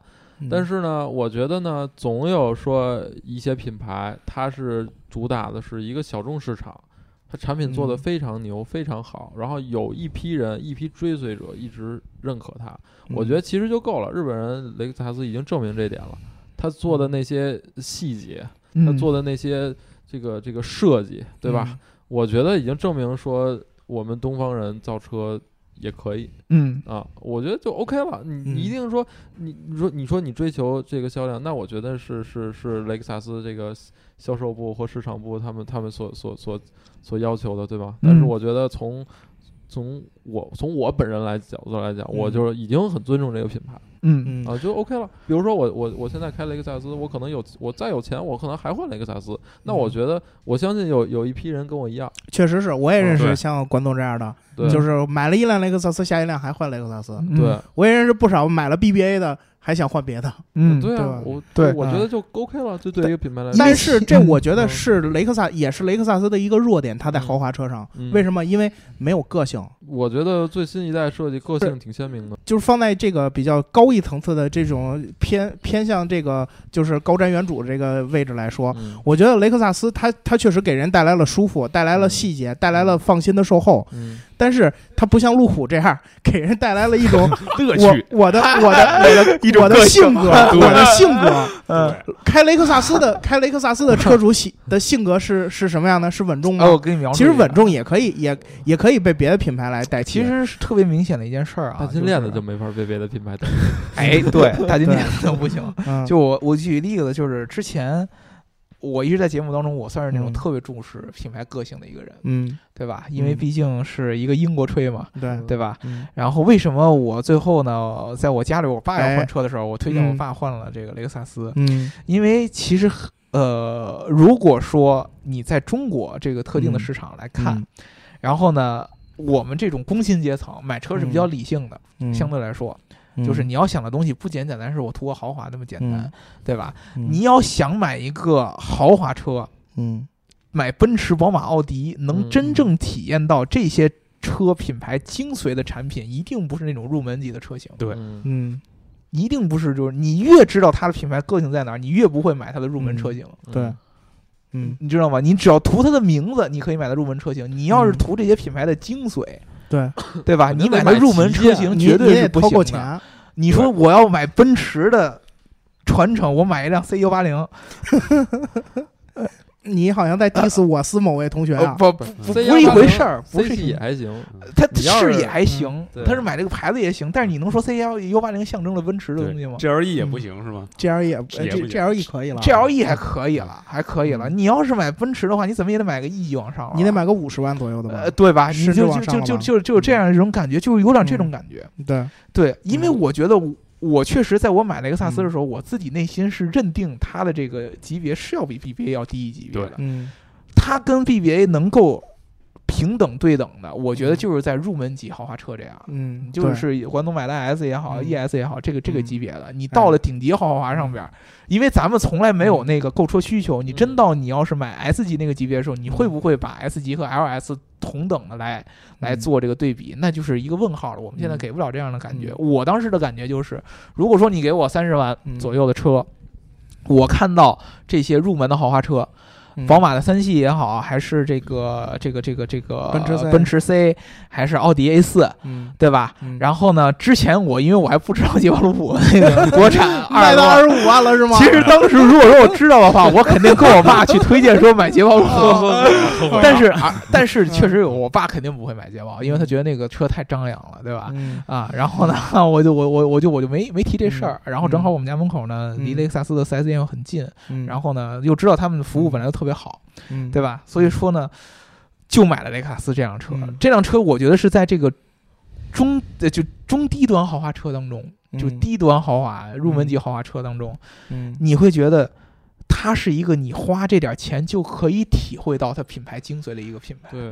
但是呢，我觉得呢，总有说一些品牌，它是主打的是一个小众市场，它产品做的非常牛，非常好，然后有一批人、一批追随者一直认可它。我觉得其实就够了。日本人雷克萨斯已经证明这点了。他做的那些细节，他做的那些这个这个设计，对吧？我觉得已经证明说，我们东方人造车也可以。嗯啊，我觉得就 OK 了。你你一定说，你你说你说你追求这个销量，那我觉得是是是雷克萨斯这个销售部或市场部他们他们所所所所要求的，对吧？但是我觉得从从我从我本人来角度来讲，我就是已经很尊重这个品牌。嗯嗯啊，就 OK 了。比如说我我我现在开雷克萨斯，我可能有我再有钱，我可能还换雷克萨斯。那我觉得我相信有有一批人跟我一样，确实是我也认识像关东这样的，就是买了一辆雷克萨斯，下一辆还换雷克萨斯。对我也认识不少买了 BBA 的。还想换别的，嗯，对啊，我对，我觉得就 OK 了，就对一个品牌来说。但是 这我觉得是雷克萨，也是雷克萨斯的一个弱点，它在豪华车上，为什么？因为没有个性。我觉得最新一代设计个性挺鲜明的，就是放在这个比较高一层次的这种偏偏向这个就是高瞻远瞩这个位置来说，我觉得雷克萨斯它它确实给人带来了舒服，带来了细节，带来了放心的售后。嗯。但是它不像路虎这样给人带来了一种 乐趣。我的我的 我的我的性格，我的性格。嗯，开雷克萨斯的开雷克萨斯的车主性 的性格是是什么样的？是稳重吗？我给你描述。其实稳重也可以，也也可以被别的品牌来代替。其实是特别明显的一件事儿啊。大金链子就没法被别的品牌代替。哎，对，大金链子不行。就我我举例子，就是之前。我一直在节目当中，我算是那种特别重视品牌个性的一个人，嗯，对吧？因为毕竟是一个英国吹嘛，对对吧？然后为什么我最后呢，在我家里我爸要换车的时候，我推荐我爸换了这个雷克萨斯，嗯，因为其实呃，如果说你在中国这个特定的市场来看，然后呢，我们这种工薪阶层买车是比较理性的，相对来说。就是你要想的东西不简简单是我图个豪华那么简单，对吧？你要想买一个豪华车，嗯，买奔驰、宝马、奥迪，能真正体验到这些车品牌精髓的产品，一定不是那种入门级的车型。对，嗯，一定不是。就是你越知道它的品牌个性在哪儿，你越不会买它的入门车型。对，嗯，你知道吗？你只要图它的名字，你可以买它入门车型。你要是图这些品牌的精髓。对，对吧？你买个入门车型绝对是不行钱。你说我要买奔驰的传承，我买一辆 C 幺八零。你好像在 diss 我司某位同学啊？不不不，不是一回事儿。不是也还行，他是也还行，他是买这个牌子也行。但是你能说 C 幺 U 八零象征了奔驰的东西吗？G L E 也不行是吗？G L E 也 G L E 可以了，G L E 还可以了，还可以了。你要是买奔驰的话，你怎么也得买个 E 级往上，你得买个五十万左右的吧？呃，对吧？你就就就就就就这样一种感觉，就有点这种感觉。对对，因为我觉得。我确实在我买雷克萨斯的时候，我自己内心是认定它的这个级别是要比 BBA 要低一级别的。嗯，它跟 BBA 能够平等对等的，我觉得就是在入门级豪华车这样。嗯，就是关东买的 S 也好，ES 也好，这个这个级别的，你到了顶级豪华上边，因为咱们从来没有那个购车需求，你真到你要是买 S 级那个级别的时候，你会不会把 S 级和 LS？同等的来来做这个对比，那就是一个问号了。我们现在给不了这样的感觉。我当时的感觉就是，如果说你给我三十万左右的车，我看到这些入门的豪华车。宝马的三系也好，还是这个这个这个这个奔驰奔驰 C，还是奥迪 A 四，对吧？然后呢，之前我因为我还不知道捷豹路虎那个 国产卖到二十五万了是吗？其实当时如果说我知道的话，我肯定跟我爸去推荐说买捷豹路虎。但是啊，但是确实有，我爸肯定不会买捷豹，因为他觉得那个车太张扬了，对吧？啊，然后呢，我就我我我就我就没没提这事儿。然后正好我们家门口呢，离雷克萨斯的四 S 店又很近，然后呢，又知道他们的服务本来就特。特别好，嗯对吧？所以说呢，就买了雷克萨斯这辆车。这辆车我觉得是在这个中呃就中低端豪华车当中，就低端豪华入门级豪华车当中，你会觉得它是一个你花这点钱就可以体会到它品牌精髓的一个品牌。对，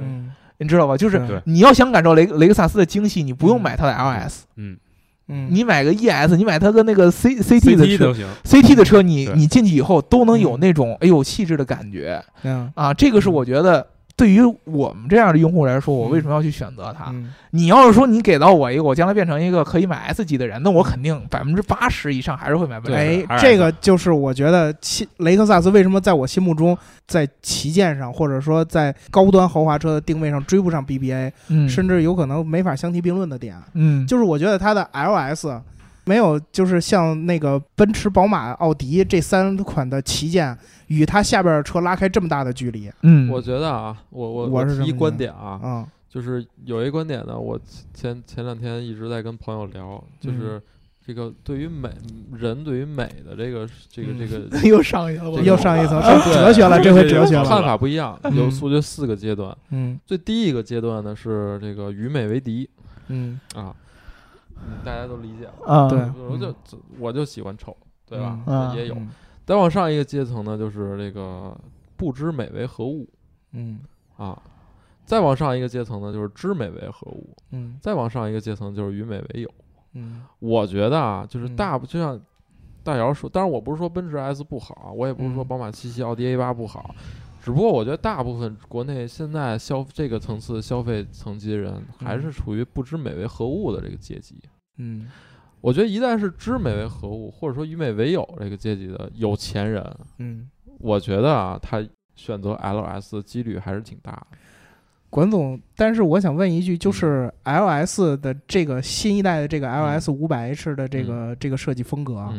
你知道吧？就是你要想感受雷雷克萨斯的精细，你不用买它的 LS，嗯。嗯，你买个 ES，你买它的那个 C C T 的车，C T 的车，你你进去以后都能有那种哎呦气质的感觉，嗯。啊，这个是我觉得。对于我们这样的用户来说，我为什么要去选择它？你要是说你给到我一个，我将来变成一个可以买 S 级的人，那我肯定百分之八十以上还是会买奔驰。哎，这个就是我觉得，雷克萨斯为什么在我心目中在旗舰上，或者说在高端豪华车的定位上追不上 BBA，甚至有可能没法相提并论的点。嗯，就是我觉得它的 LS 没有，就是像那个奔驰、宝马、奥迪这三款的旗舰与它下边的车拉开这么大的距离。嗯，我觉得啊，我我我是一观点啊，嗯，就是有一观点呢，我前前两天一直在跟朋友聊，就是这个对于美人对于美的这个这个 这个又上一层，又上一层上哲学了，这回哲学了，看法不一样，有我觉得四个阶段，嗯，最低一个阶段呢是这个与美为敌，嗯。啊。大家都理解了啊，对，我就我就喜欢丑，对吧？也有。嗯、再往上一个阶层呢，就是这个不知美为何物，嗯啊。再往上一个阶层呢，就是知美为何物，嗯。再往上一个阶层就是与美为友，嗯。我觉得啊，就是大就像大姚说，当然我不是说奔驰 S 不好，我也不是说宝马七系、奥迪 A 八不好。只不过我觉得大部分国内现在消这个层次消费层级的人，还是处于不知美为何物的这个阶级。嗯，我觉得一旦是知美为何物，或者说与美为友这个阶级的有钱人，嗯，我觉得啊，他选择 LS 的几率还是挺大的。管总，但是我想问一句，就是 L S 的这个新一代的这个 L S 五百 H 的这个这个设计风格啊，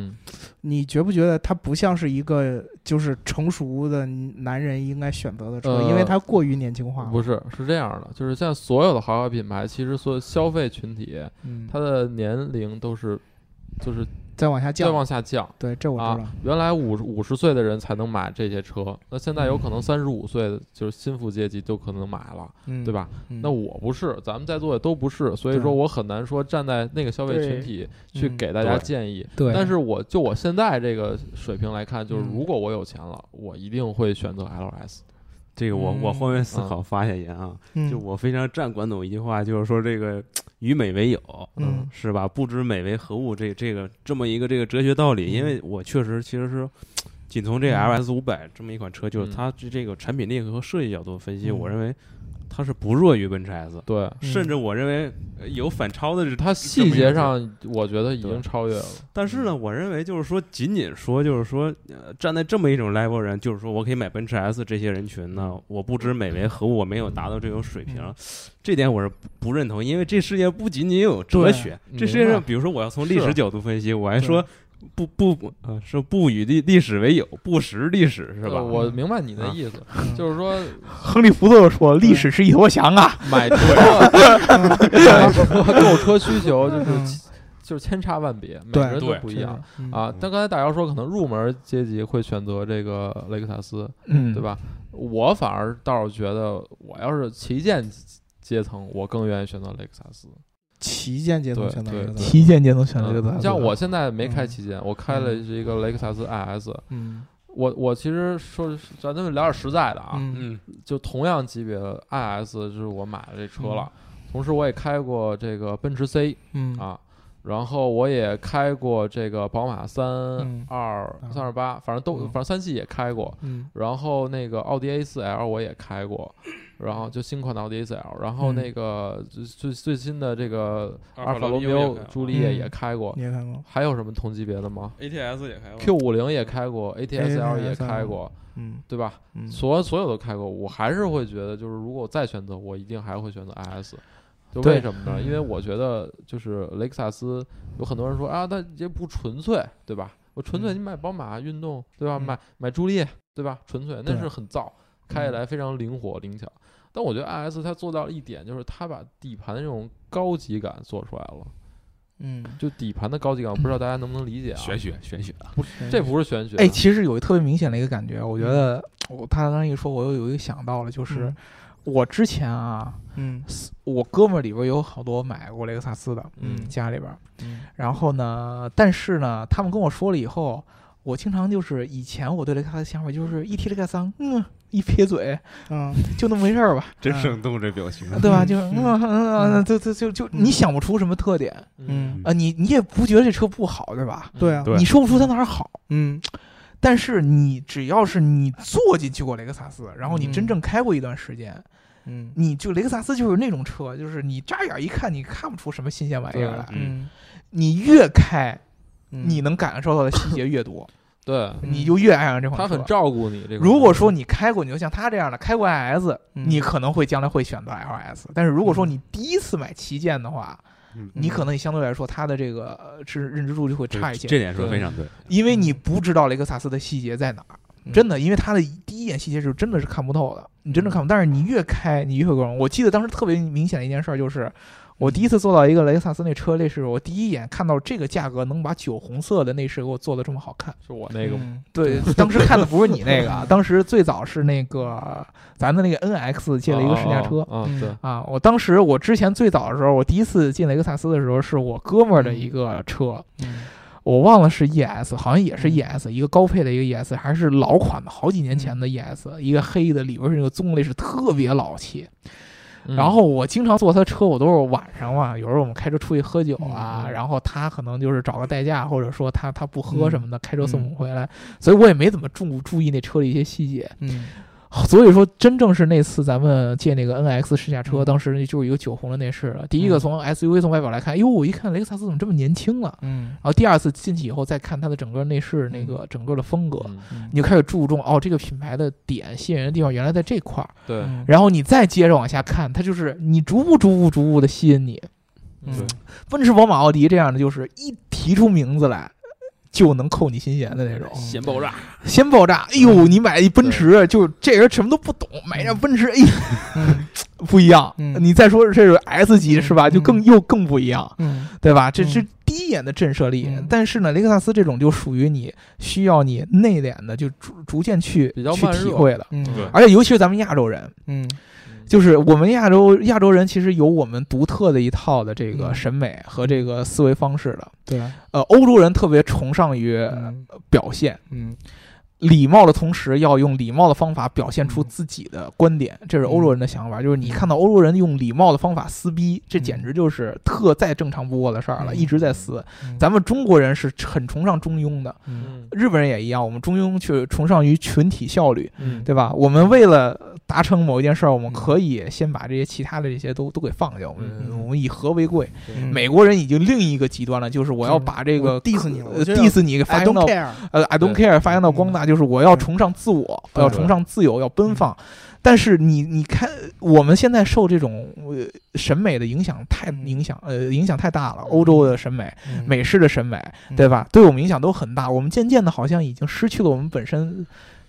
你觉不觉得它不像是一个就是成熟的男人应该选择的车？因为它过于年轻化。不是，是这样的，就是现在所有的豪华品牌，其实所有消费群体，它的年龄都是，就是。再往下降，再往下降，对，这我知道。原来五五十岁的人才能买这些车，那现在有可能三十五岁的就是心腹阶级就可能买了，对吧？那我不是，咱们在座的都不是，所以说我很难说站在那个消费群体去给大家建议。对，但是我就我现在这个水平来看，就是如果我有钱了，我一定会选择 LS。这个我我换位思考发下言啊，就我非常赞管总一句话，就是说这个与美为友，嗯，是吧？不知美为何物，这这个这么一个这个哲学道理。因为我确实其实是，仅从这个 L S 五百这么一款车，就是它这个产品力和设计角度分析，我认为。它是不弱于奔驰 S，对，甚至我认为有反超的。它细节上，我觉得已经超越了。但是呢，我认为就是说，仅仅说就是说，站在这么一种 level 人，就是说我可以买奔驰 S 这些人群呢，我不知美为何物，我没有达到这种水平，这点我是不认同。因为这世界不仅仅有哲学，这世界上，比如说我要从历史角度分析，我还说。不不不，啊，说不与历历史为友，不识历史是吧？我明白你的意思，就是说，亨利福特说，历史是一坨翔啊。买车，买车购车需求就是就是千差万别，每个人都不一样啊。但刚才大姚说，可能入门阶级会选择这个雷克萨斯，嗯，对吧？我反而倒是觉得，我要是旗舰阶层，我更愿意选择雷克萨斯。旗舰阶层选择雷克萨斯，旗舰阶层选择雷克萨斯。像我现在没开旗舰，我开了是一个雷克萨斯 IS。嗯，我我其实说，咱们聊点实在的啊。嗯，就同样级别的 IS，就是我买了这车了。同时，我也开过这个奔驰 C。嗯啊，然后我也开过这个宝马三二三二八，反正都反正三系也开过。嗯，然后那个奥迪 A 四 L 我也开过。然后就新款的奥迪 A4L，然后那个最最最新的这个阿尔法罗密欧朱丽叶也开过，也开过。还有什么同级别的吗？ATS 也开过，Q 五零也开过，ATS-L 也开过，嗯，对吧？所所有都开过，我还是会觉得，就是如果我再选择，我一定还会选择 IS。就为什么呢？因为我觉得就是雷克萨斯，有很多人说啊，它也不纯粹，对吧？我纯粹你买宝马运动，对吧？买买朱丽叶，对吧？纯粹那是很燥，开起来非常灵活灵巧。但我觉得 i s 它做到了一点，就是它把底盘的这种高级感做出来了。嗯，就底盘的高级感，我不知道大家能不能理解啊？玄学，玄学啊！不，这不是玄学。哎，其实有一特别明显的一个感觉，我觉得我他刚一说，我又有一个想到了，就是我之前啊，嗯，我哥们儿里边有好多买过雷克萨斯的，嗯，家里边，嗯，然后呢，但是呢，他们跟我说了以后，我经常就是以前我对雷克萨斯想法就是一提雷克萨斯，嗯。一撇嘴，嗯，就那么回事儿吧。真生动这表情，对吧？就是，嗯嗯，就就就就你想不出什么特点，嗯。啊，你你也不觉得这车不好，对吧？对啊，你说不出它哪儿好，嗯。但是你只要是你坐进去过雷克萨斯，然后你真正开过一段时间，嗯，你就雷克萨斯就是那种车，就是你乍眼一看你看不出什么新鲜玩意儿来，嗯，你越开，你能感受到的细节越多。对，你就越爱上这款车。他很照顾你。这如果说你开过，你就像他这样的开过 IS，你可能会将来会选择 LS。但是如果说你第一次买旗舰的话，你可能也相对来说它的这个是认知度就会差一些。这点说的非常对，因为你不知道雷克萨斯的细节在哪儿。真的，因为它的第一眼细节是真的是看不透的，你真的看不。但是你越开，你越会光。我记得当时特别明显的一件事就是，我第一次坐到一个雷克萨斯那车内饰，我第一眼看到这个价格能把酒红色的内饰给我做的这么好看，是我那个吗？对，当时看的不是你那个，当时最早是那个咱的那个 NX 借了一个试驾车啊，对啊，我当时我之前最早的时候，我第一次进雷克萨斯的时候，是我哥们儿的一个车。我忘了是 ES，好像也是 ES，一个高配的一个 ES，还是老款的，好几年前的 ES，一个黑的，里边是那个棕类，是特别老气。然后我经常坐他车，我都是晚上嘛，有时候我们开车出去喝酒啊，然后他可能就是找个代驾，或者说他他不喝什么的，开车送我们回来，所以我也没怎么注注意那车的一些细节。嗯。所以说，真正是那次咱们借那个 NX 试驾车，当时就是一个酒红的内饰了。第一个从 SUV 从外表来看，哟，我一看雷克萨斯怎么这么年轻了？嗯。然后第二次进去以后，再看它的整个内饰那个整个的风格，你就开始注重哦，这个品牌的点吸引人的地方原来在这块儿。对。然后你再接着往下看，它就是你逐步逐步逐步的吸引你。嗯。奔驰、宝马、奥迪这样的，就是一提出名字来。就能扣你心弦的那种，先爆炸，先爆炸！哎呦，你买一奔驰，就这人什么都不懂，买一辆奔驰，哎，不一样。你再说这是 S 级是吧？就更又更不一样，对吧？这是第一眼的震慑力。但是呢，雷克萨斯这种就属于你需要你内敛的，就逐逐渐去去体会的。而且尤其是咱们亚洲人，嗯。就是我们亚洲亚洲人其实有我们独特的一套的这个审美和这个思维方式的。对，呃，欧洲人特别崇尚于表现，嗯，礼貌的同时要用礼貌的方法表现出自己的观点，这是欧洲人的想法。就是你看到欧洲人用礼貌的方法撕逼，这简直就是特再正常不过的事儿了，一直在撕。咱们中国人是很崇尚中庸的，日本人也一样，我们中庸去崇尚于群体效率，对吧？我们为了达成某一件事儿，我们可以先把这些其他的这些都都给放下。我们我们以和为贵。美国人已经另一个极端了，就是我要把这个 diss 你，diss 你发扬到呃，I don't care 发扬到光大，就是我要崇尚自我，要崇尚自由，要奔放。但是你你看，我们现在受这种审美的影响太影响呃影响太大了。欧洲的审美、美式的审美，对吧？对我们影响都很大。我们渐渐的好像已经失去了我们本身。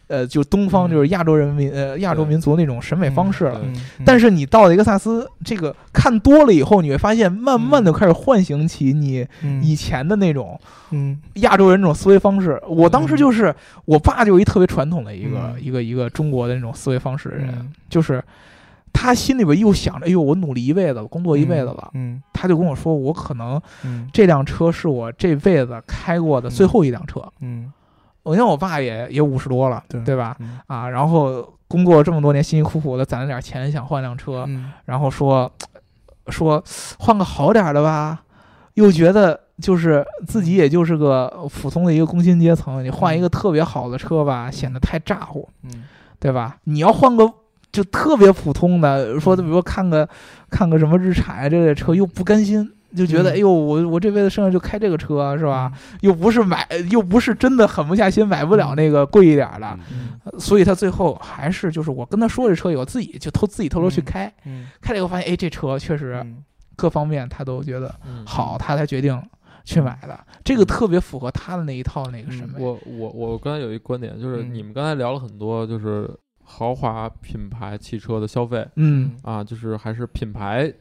呃，就东方就是亚洲人民呃亚洲民族那种审美方式了，但是你到雷克萨斯这个看多了以后，你会发现慢慢的开始唤醒起你以前的那种嗯。亚洲人那种思维方式。我当时就是我爸就是一特别传统的一个一个一个中国的那种思维方式的人，就是他心里边又想着，哎呦，我努力一辈子了，工作一辈子了，嗯，他就跟我说，我可能这辆车是我这辈子开过的最后一辆车，嗯。我像我爸也也五十多了，对对吧？啊，然后工作这么多年，辛辛苦苦的攒了点钱，想换辆车，然后说说换个好点的吧，又觉得就是自己也就是个普通的一个工薪阶层，你换一个特别好的车吧，显得太咋呼，对吧？你要换个就特别普通的，说比如说看个看个什么日产这类车，又不甘心。就觉得哎呦，我我这辈子剩下就开这个车是吧？又不是买，又不是真的狠不下心买不了那个贵一点的，所以他最后还是就是我跟他说这车有自己就偷自己偷偷去开，开了以后发现哎这车确实各方面他都觉得好，他才决定去买的。这个特别符合他的那一套那个审美。我我我刚才有一观点，就是你们刚才聊了很多，就是豪华品牌汽车的消费，嗯。啊，就是还是品牌。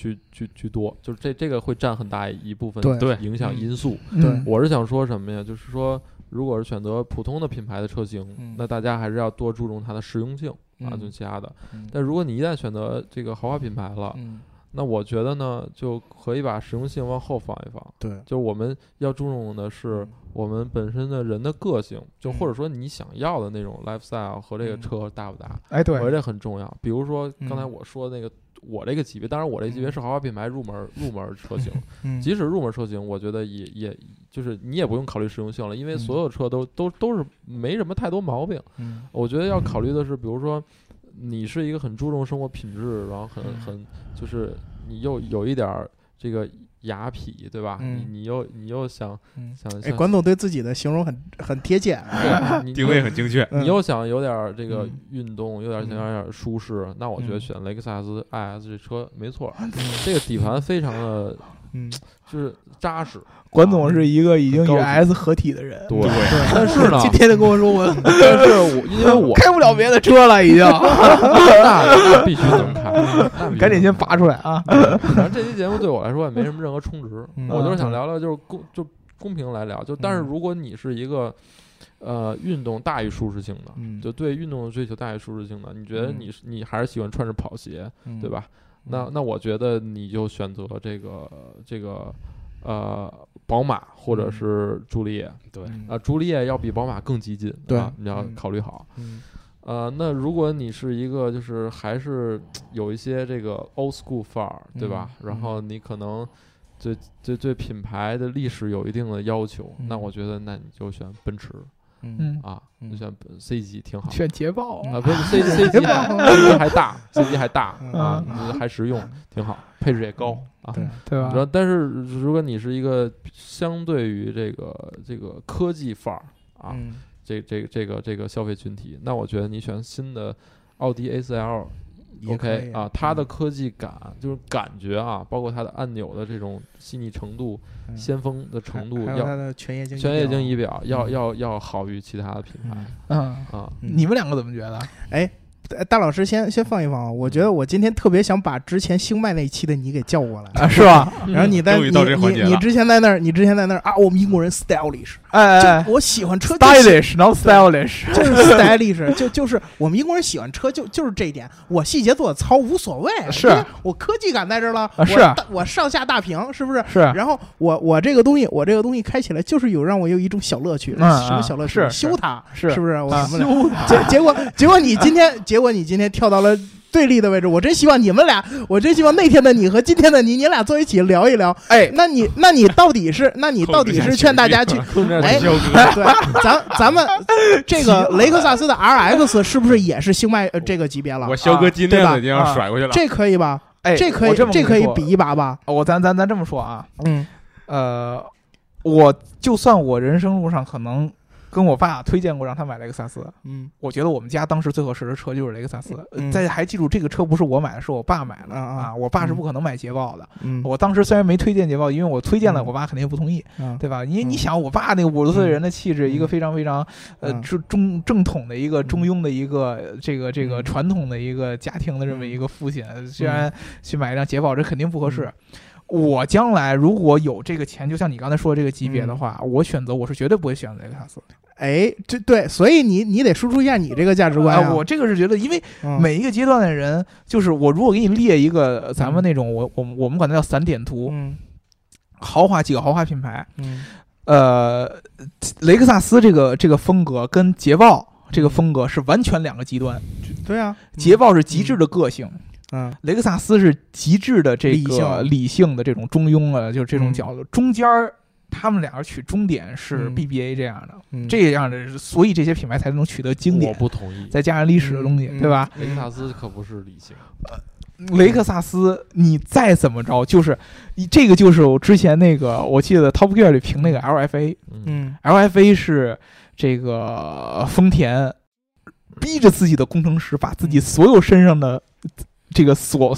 居居居多，就是这这个会占很大一部分对影响因素。对，我是想说什么呀？就是说，如果是选择普通的品牌的车型，那大家还是要多注重它的实用性啊，就其他的。但如果你一旦选择这个豪华品牌了，那我觉得呢，就可以把实用性往后放一放。对，就我们要注重的是我们本身的人的个性，就或者说你想要的那种 lifestyle 和这个车搭不搭？哎，对，我觉得这很重要。比如说刚才我说的那个。我这个级别，当然我这级别是豪华品牌入门入门车型，即使入门车型，我觉得也也就是你也不用考虑实用性了，因为所有车都都都是没什么太多毛病。我觉得要考虑的是，比如说你是一个很注重生活品质，然后很很就是你又有一点这个。雅痞，对吧？你你又你又想想，哎，管总对自己的形容很很贴切，定位很精确。你又想有点这个运动，有点想有点舒适，那我觉得选雷克萨斯 IS 这车没错。这个底盘非常的嗯，就是扎实。管总是一个已经与 S 合体的人，对，但是呢，今天就跟我说我，但是我 因为我开不了别的车了，已经，那必须能开，赶紧先拔出来啊！反正这期节目对我来说也没什么任何充值，我就是想聊聊，就是公就公平来聊，就但是如果你是一个呃运动大于舒适性的，就对运动的追求大于舒适性的，你觉得你你还是喜欢穿着跑鞋，对吧？那那我觉得你就选择这个这个呃。宝马或者是朱丽叶，对啊，朱丽叶要比宝马更激进，对吧？你要考虑好。呃，那如果你是一个就是还是有一些这个 old school 范儿，对吧？然后你可能对对对品牌的历史有一定的要求，那我觉得那你就选奔驰。嗯。啊，就选 C 级挺好，选捷豹啊，不是 C C 级还大，C 级还大啊，还实用，挺好，配置也高啊，对。吧？但是如果你是一个相对于这个这个科技范儿啊，这这这个这个消费群体，那我觉得你选新的奥迪 A 四 L。OK 啊，它的科技感就是感觉啊，包括它的按钮的这种细腻程度、先锋的程度，要它的全液晶全液晶仪表要要要好于其他的品牌。嗯啊，你们两个怎么觉得？哎。大老师先先放一放啊！我觉得我今天特别想把之前星脉那一期的你给叫过来啊，是吧？然后你在你你你之前在那儿，你之前在那儿啊，我们英国人 stylish，哎，我喜欢车，stylish，not stylish，就是 stylish，就就是我们英国人喜欢车，就就是这一点，我细节做的糙无所谓，是我科技感在这了，是我上下大屏，是不是？是。然后我我这个东西，我这个东西开起来就是有让我有一种小乐趣，什么小乐趣？修它，是是不是？我修结结果结果你今天结果你今天跳到。了对立的位置，我真希望你们俩，我真希望那天的你和今天的你，你俩坐一起聊一聊。哎，那你，那你到底是，那你到底是劝大家去？哎，对，咱咱们 这个雷克萨斯的 RX 是不是也是星脉这个级别了？我肖哥今天已经要甩过去了，这可以吧？哎，这可以，这可以比一把吧？我咱咱咱这么说啊，嗯，呃，我就算我人生路上可能。跟我爸推荐过让他买雷克萨斯，嗯，我觉得我们家当时最合适的车就是雷克萨斯。再还记住这个车不是我买的，是我爸买的啊，我爸是不可能买捷豹的。我当时虽然没推荐捷豹，因为我推荐了，我爸肯定不同意，对吧？因为你想，我爸那个五十岁人的气质，一个非常非常呃中中正统的一个中庸的一个这个这个传统的一个家庭的这么一个父亲，虽然去买一辆捷豹，这肯定不合适。我将来如果有这个钱，就像你刚才说的这个级别的话，我选择我是绝对不会选择雷克萨斯。哎，这对，所以你你得输出一下你这个价值观啊！我这个是觉得，因为每一个阶段的人，就是我如果给你列一个咱们那种，我我们我们管它叫散点图，豪华几个豪华品牌，呃，雷克萨斯这个这个风格跟捷豹这个风格是完全两个极端。对啊，捷豹是极致的个性，嗯，雷克萨斯是极致的这个理性的这种中庸啊，就是这种角度，中间儿。他们两个取终点是 BBA 这样的，这样的，所以这些品牌才能取得经典。我不同意，再加上历史的东西，对吧？雷克萨斯可不是理性。呃，雷克萨斯，你再怎么着，就是你这个，就是我之前那个，我记得 Top Gear 里评那个 LFA，嗯，LFA 是这个丰田逼着自己的工程师把自己所有身上的。这个锁，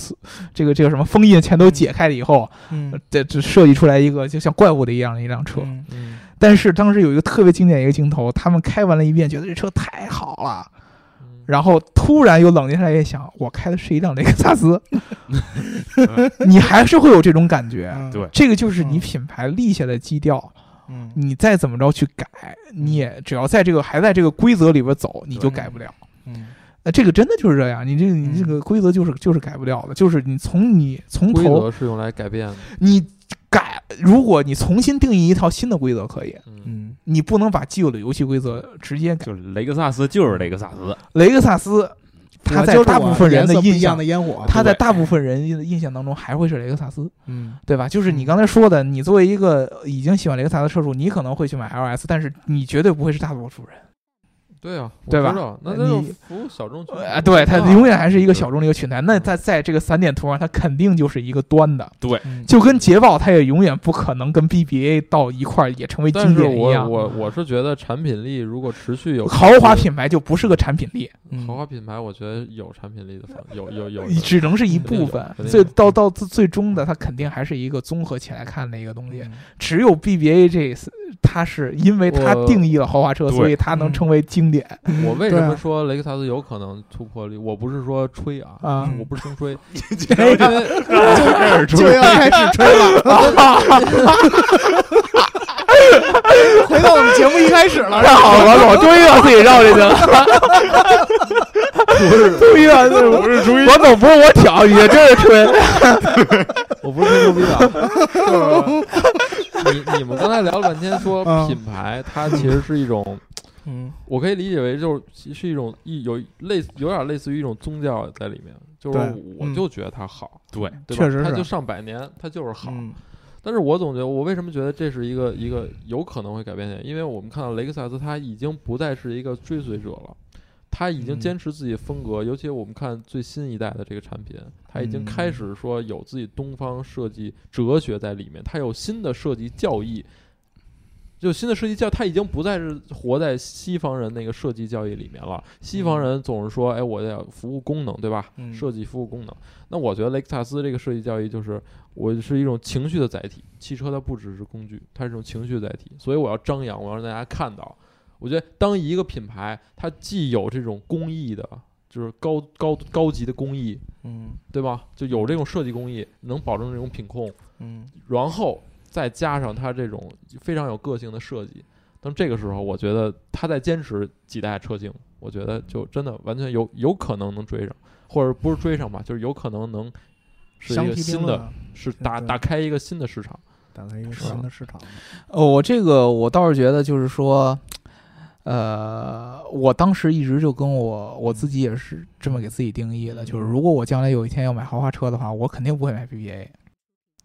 这个这个什么封印全都解开了以后，嗯，这这设计出来一个就像怪物的一样的一辆车。嗯，但是当时有一个特别经典一个镜头，他们开完了一遍，觉得这车太好了，然后突然又冷静下来，一想，我开的是一辆雷克萨斯，你还是会有这种感觉。对，这个就是你品牌立下的基调。嗯，你再怎么着去改，你也只要在这个还在这个规则里边走，你就改不了。嗯。那这个真的就是这样，你这个你这个规则就是就是改不掉的，就是你从你从头规则是用来改变的，你改，如果你重新定义一套新的规则可以，嗯，你不能把既有的游戏规则直接改。就是雷克萨斯就是雷克萨斯，雷克萨斯，他在大部分人的印象的烟火，他在大部分人的印象当中还会是雷克萨斯，嗯，对吧？就是你刚才说的，你作为一个已经喜欢雷克萨斯车主，你可能会去买 LS，但是你绝对不会是大多数人。对啊，对吧？那就服务小众群，哎，对，它永远还是一个小众的一个群体。那在在这个散点图上，它肯定就是一个端的。对，就跟捷豹，它也永远不可能跟 BBA 到一块儿也成为经典一样。我我是觉得产品力如果持续有豪华品牌就不是个产品力。豪华品牌，我觉得有产品力的，有有有，只能是一部分。最到到最终的，它肯定还是一个综合起来看的一个东西。只有 BBA 这它是因为它定义了豪华车，所以它能成为经典。我为什么说雷克萨斯有可能突破力？我不是说吹啊，啊，我不是听吹，就开始吹，就要开始吹了。回到我们节目一开始了，太好了，我终于把自己绕进去了。不是，终于啊，不是终于，我总不是我挑，也真是吹。我不是吹牛逼的。你你们刚才聊了半天，说品牌它其实是一种。嗯，我可以理解为就是是一种一有类似有点类似于一种宗教在里面，就是我就觉得它好，对，确实它就上百年，它就是好。但是我总觉得，我为什么觉得这是一个一个有可能会改变点？因为我们看到雷克萨斯，它已经不再是一个追随者了，它已经坚持自己风格，尤其我们看最新一代的这个产品，它已经开始说有自己东方设计哲学在里面，它有新的设计教义。就新的设计教，他已经不再是活在西方人那个设计教育里面了。西方人总是说：“哎，我要服务功能，对吧？设计服务功能。”那我觉得雷克萨斯这个设计教育就是，我是一种情绪的载体。汽车它不只是工具，它是一种情绪载体。所以我要张扬，我要让大家看到。我觉得当一个品牌，它既有这种工艺的，就是高高高级的工艺，嗯，对吧？就有这种设计工艺，能保证这种品控，嗯，然后。再加上它这种非常有个性的设计，但这个时候，我觉得它再坚持几代车型，我觉得就真的完全有有可能能追上，或者不是追上吧，就是有可能能是一个新的，是打打开一个新的市场，打开一个新的市场。哦，我这个我倒是觉得，就是说，呃，我当时一直就跟我我自己也是这么给自己定义的，就是如果我将来有一天要买豪华车的话，我肯定不会买 BBA，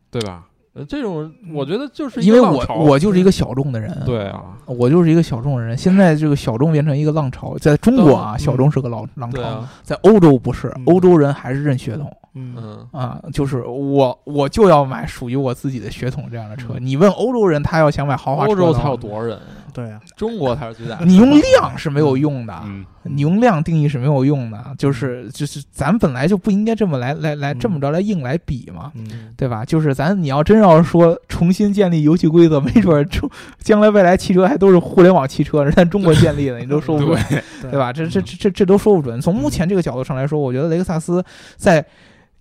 对吧？这种我觉得就是因为我我就是一个小众的人，对啊，我就是一个小众的人。现在这个小众变成一个浪潮，在中国啊，小众是个浪浪潮，在欧洲不是，欧洲人还是认血统。嗯啊，就是我我就要买属于我自己的血统这样的车。你问欧洲人，他要想买豪华车，欧洲才有多少人？对啊，中国才是最大的。你用量是没有用的，你用量定义是没有用的。就是就是，咱本来就不应该这么来来来这么着来硬来比嘛，对吧？就是咱你要真要是说重新建立游戏规则，没准中 将来未来汽车还都是互联网汽车，人家中国建立的，你都说不准，对吧？这这这这都说不准。从目前这个角度上来说，我觉得雷克萨斯在。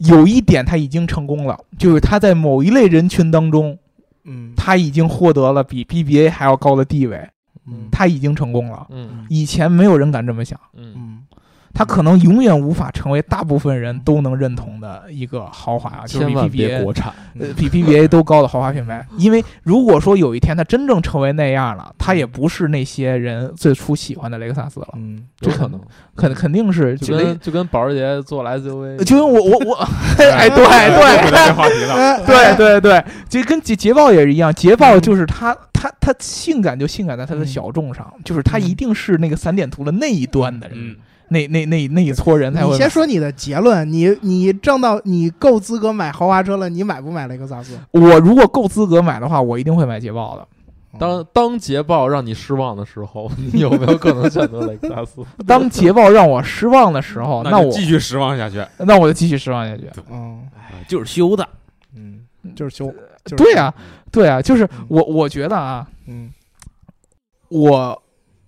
有一点他已经成功了，就是他在某一类人群当中，嗯，他已经获得了比 BBA 还要高的地位，嗯，他已经成功了，嗯，以前没有人敢这么想，嗯。它可能永远无法成为大部分人都能认同的一个豪华啊，就是比 BBA 国产，呃，比 BBA 都高的豪华品牌。因为如果说有一天它真正成为那样了，它也不是那些人最初喜欢的雷克萨斯了。嗯，这可能，肯肯定是就跟就跟保时捷做了 SUV，就跟我我我，哎，对 对，对对对，就跟捷捷豹也是一样，捷豹就是它它它性感就性感在它的小众上，就是它一定是那个散点图的那一端的人。那那那那一撮人才会。你先说你的结论，你你挣到你够资格买豪华车了，你买不买雷克萨斯？我如果够资格买的话，我一定会买捷豹的。当当捷豹让你失望的时候，你有没有可能选择雷克萨斯？当捷豹让我失望的时候，那我继续失望下去。那我就继续失望下去。嗯，就是修的，嗯，就是修。对啊，对啊，就是我我觉得啊，嗯，我。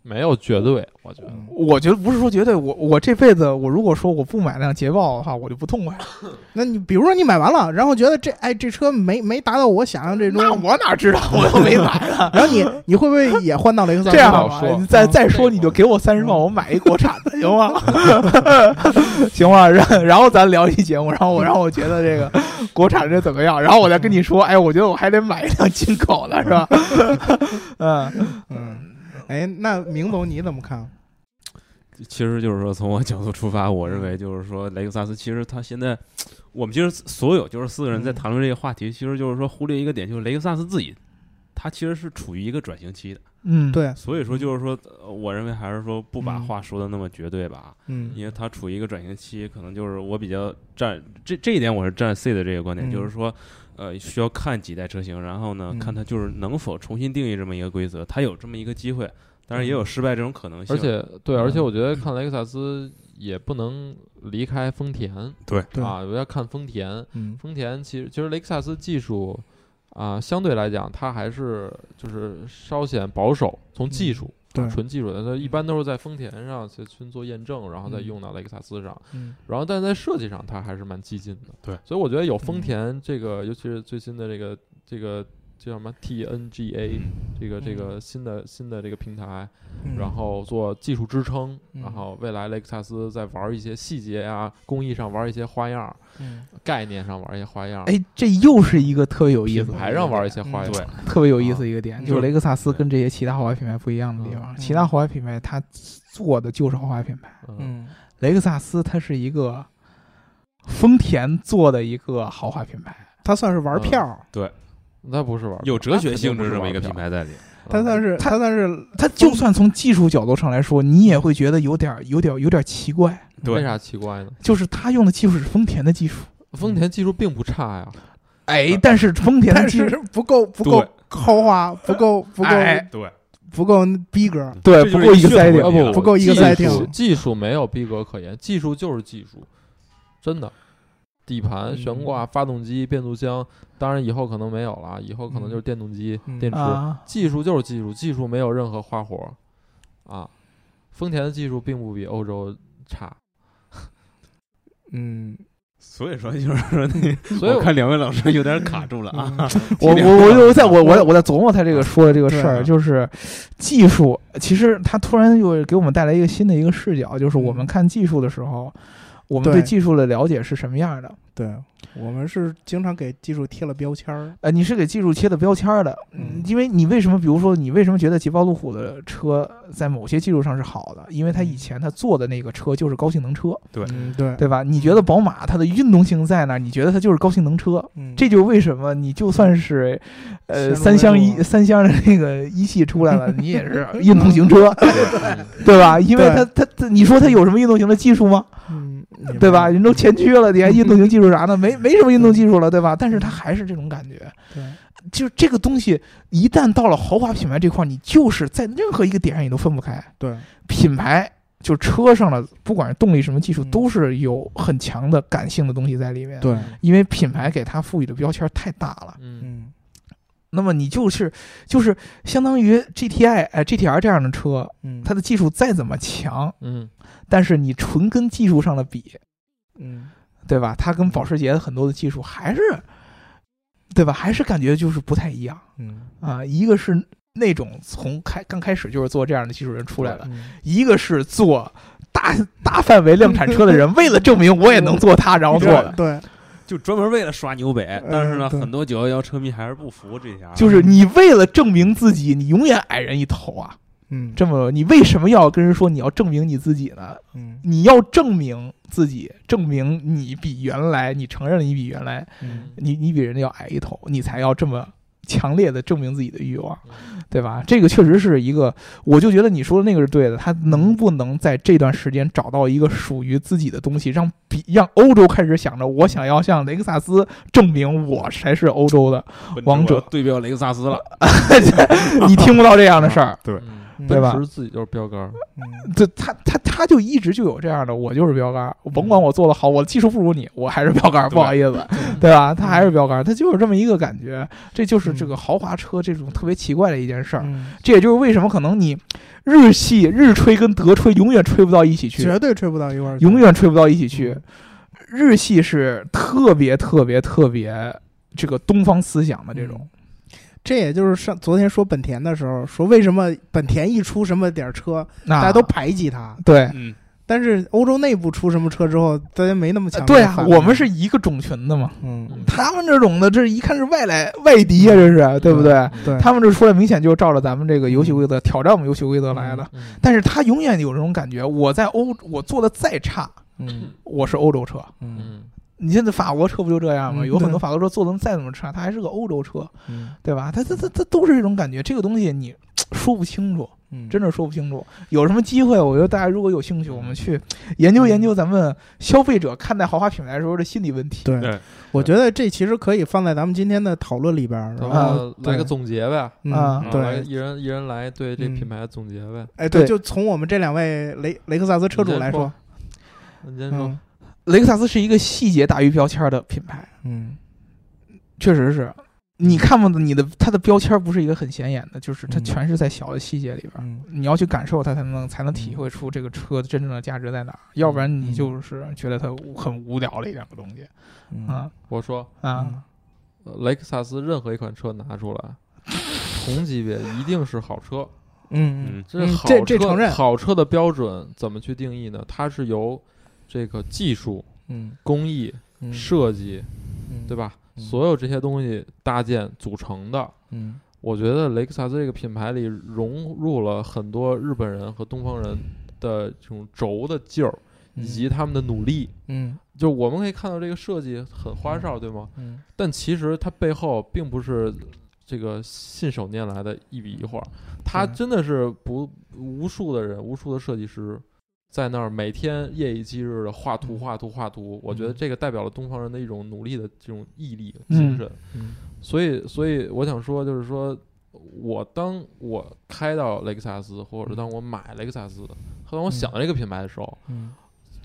没有绝对，我觉得，我觉得不是说绝对。我我这辈子，我如果说我不买辆捷豹的话，我就不痛快。那你比如说你买完了，然后觉得这哎这车没没达到我想象这种，那我哪知道我又没买呢？然后你你会不会也换到雷克萨斯？这样吧，再再说你就给我三十万，我买一国产的，行吗？行吗？然然后咱聊一节目，然后我让我觉得这个国产这怎么样？然后我再跟你说，哎，我觉得我还得买一辆进口的，是吧？嗯嗯。哎，那明总你怎么看？其实就是说，从我角度出发，我认为就是说，雷克萨斯其实他现在，我们其实所有就是四个人在谈论这个话题，其实就是说忽略一个点，就是雷克萨斯自己，他其实是处于一个转型期的。嗯，对，所以说就是说，我认为还是说不把话说的那么绝对吧。嗯，因为它处于一个转型期，可能就是我比较站这这一点，我是站 C 的这个观点，就是说，呃，需要看几代车型，然后呢，看它就是能否重新定义这么一个规则，它有这么一个机会，当然也有失败这种可能性。而且，对，而且我觉得看雷克萨斯也不能离开丰田，对啊，我要看丰田，丰田其实其实雷克萨斯技术。啊，相对来讲，它还是就是稍显保守。从技术，对纯技术的，它一般都是在丰田上去去做验证，然后再用到雷克萨斯上。然后，但在设计上，它还是蛮激进的。对，所以我觉得有丰田这个，尤其是最新的这个这个。叫什么 TNGA 这个这个新的新的这个平台，然后做技术支撑，然后未来雷克萨斯在玩一些细节啊，工艺上玩一些花样，概念上玩一些花样。哎，这又是一个特别有意思，品牌上玩一些花样，对，特别有意思一个点，就是雷克萨斯跟这些其他豪华品牌不一样的地方。其他豪华品牌它做的就是豪华品牌，嗯，雷克萨斯它是一个丰田做的一个豪华品牌，它算是玩票，对。那不是玩有哲学性质这么一个品牌在里，它算是它算是它就算从技术角度上来说，你也会觉得有点有点有点奇怪。为啥奇怪呢？就是它用的技术是丰田的技术，丰田技术并不差呀。哎，但是丰田的技术不够不够豪华，不够不够对，不够逼格，对，不够一个赛艇，不不够一个赛艇。技术没有逼格可言，技术就是技术，真的。底盘、悬挂、发动机、变速箱，当然以后可能没有了，以后可能就是电动机、电池。技术就是技术，技术没有任何花活儿啊。丰田的技术并不比欧洲差。嗯，所以说就是说，所以我看两位老师有点卡住了啊。我我我我在我我我在琢磨他这个说的这个事儿，就是技术，其实他突然又给我们带来一个新的一个视角，就是我们看技术的时候。我们对技术的了解是什么样的？对我们是经常给技术贴了标签儿。呃，你是给技术贴的标签儿的，嗯，因为你为什么？比如说，你为什么觉得捷豹路虎的车在某些技术上是好的？因为它以前它做的那个车就是高性能车，对对对吧？你觉得宝马它的运动性在哪？你觉得它就是高性能车？嗯，这就是为什么你就算是呃三厢一三厢的那个一系出来了，你也是 运动型车，对吧？因为它它它，你说它有什么运动型的技术吗？嗯。对吧？人都前驱了，你还 运动型技术啥的？没没什么运动技术了，对吧？但是它还是这种感觉。对，就这个东西，一旦到了豪华品牌这块，你就是在任何一个点上你都分不开。对，品牌就车上的，不管是动力什么技术，都是有很强的感性的东西在里面。对，因为品牌给它赋予的标签太大了。嗯，那么你就是就是相当于 GTI 哎 GTR 这样的车，嗯，它的技术再怎么强，嗯。但是你纯跟技术上的比，嗯，对吧？它跟保时捷的很多的技术还是，对吧？还是感觉就是不太一样。嗯啊，一个是那种从开刚开始就是做这样的技术人出来的，一个是做大大范围量产车的人，为了证明我也能做它，然后做的。对，就专门为了刷牛北。但是呢，很多九幺幺车迷还是不服这下。就是你为了证明自己，你永远矮人一头啊。嗯，这么你为什么要跟人说你要证明你自己呢？嗯，你要证明自己，证明你比原来，你承认了你比原来，你你比人家要矮一头，你才要这么强烈的证明自己的欲望，对吧？这个确实是一个，我就觉得你说的那个是对的。他能不能在这段时间找到一个属于自己的东西，让比让欧洲开始想着我想要向雷克萨斯证明我才是欧洲的王者，对标雷克萨斯了，你听不到这样的事儿，对。对吧？自己就是标杆儿，嗯，对他他他就一直就有这样的，我就是标杆儿，我甭管我做的好，我技术不如你，我还是标杆儿，不好意思，对吧？他还是标杆儿，他就是这么一个感觉，这就是这个豪华车这种特别奇怪的一件事儿。这也就是为什么可能你日系日吹跟德吹永远吹不到一起去，绝对吹不到一块儿，永远吹不到一起去。日系是特别特别特别这个东方思想的这种。这也就是上昨天说本田的时候说，为什么本田一出什么点车，大家都排挤它？对，嗯。但是欧洲内部出什么车之后，大家没那么强。对啊，我们是一个种群的嘛。嗯。他们这种的，这一看是外来外敌呀，这是对不对？对。他们这出来明显就是照着咱们这个游戏规则挑战我们游戏规则来的。但是他永远有这种感觉，我在欧，我做的再差，嗯，我是欧洲车，嗯。你现在法国车不就这样吗？有很多法国车做的再怎么差，它还是个欧洲车，对吧？它它它它都是这种感觉。这个东西你说不清楚。嗯，真的说不清楚。有什么机会，我觉得大家如果有兴趣，我们去研究研究咱们消费者看待豪华品牌的时候的心理问题。对，我觉得这其实可以放在咱们今天的讨论里边，然后来个总结呗。啊，对，一人一人来对这品牌总结呗。哎，对，就从我们这两位雷雷克萨斯车主来说，你先说，雷克萨斯是一个细节大于标签的品牌。嗯，确实是。你看不到，你的它的标签不是一个很显眼的，就是它全是在小的细节里边，你要去感受它才能才能体会出这个车的真正的价值在哪儿，要不然你就是觉得它很无聊的一两个东西。啊，我说啊，雷克萨斯任何一款车拿出来，同级别一定是好车。嗯嗯，这是好车。好车的标准怎么去定义呢？它是由这个技术、嗯工艺、设计，对吧？所有这些东西搭建组成的，嗯，我觉得雷克萨斯这个品牌里融入了很多日本人和东方人的这种轴的劲儿，以及他们的努力，嗯，就我们可以看到这个设计很花哨，对吗？嗯，但其实它背后并不是这个信手拈来的一笔一画，它真的是不无数的人，无数的设计师。在那儿每天夜以继日的画图画图画图，我觉得这个代表了东方人的一种努力的这种毅力精神。嗯，所以，所以我想说，就是说我当我开到雷克萨斯，或者是当我买雷克萨斯，当我想到这个品牌的时候，嗯，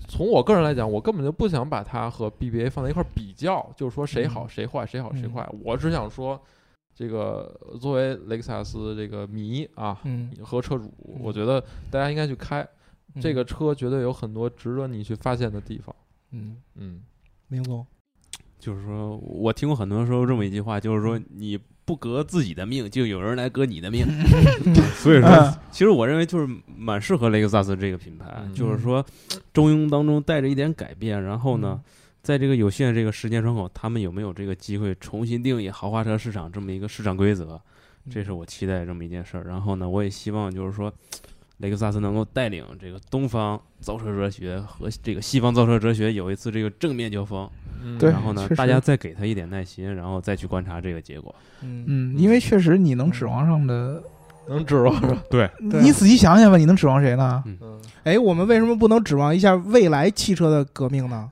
从我个人来讲，我根本就不想把它和 BBA 放在一块比较，就是说谁好谁坏，谁好谁坏。我只想说，这个作为雷克萨斯这个迷啊，和车主，我觉得大家应该去开。这个车绝对有很多值得你去发现的地方。嗯嗯，明总，就是说我听过很多人说这么一句话，就是说你不革自己的命，就有人来革你的命。所以说，其实我认为就是蛮适合雷克萨斯这个品牌，就是说中庸当中带着一点改变，然后呢，在这个有限的这个时间窗口，他们有没有这个机会重新定义豪华车市场这么一个市场规则？这是我期待这么一件事儿。然后呢，我也希望就是说。雷克萨斯能够带领这个东方造车哲学和这个西方造车哲学有一次这个正面交锋，对，然后呢，大家再给他一点耐心，然后再去观察这个结果。嗯，因为确实你能指望上的，能指望上，对，你仔细想想吧，你能指望谁呢？嗯，哎，我们为什么不能指望一下未来汽车的革命呢？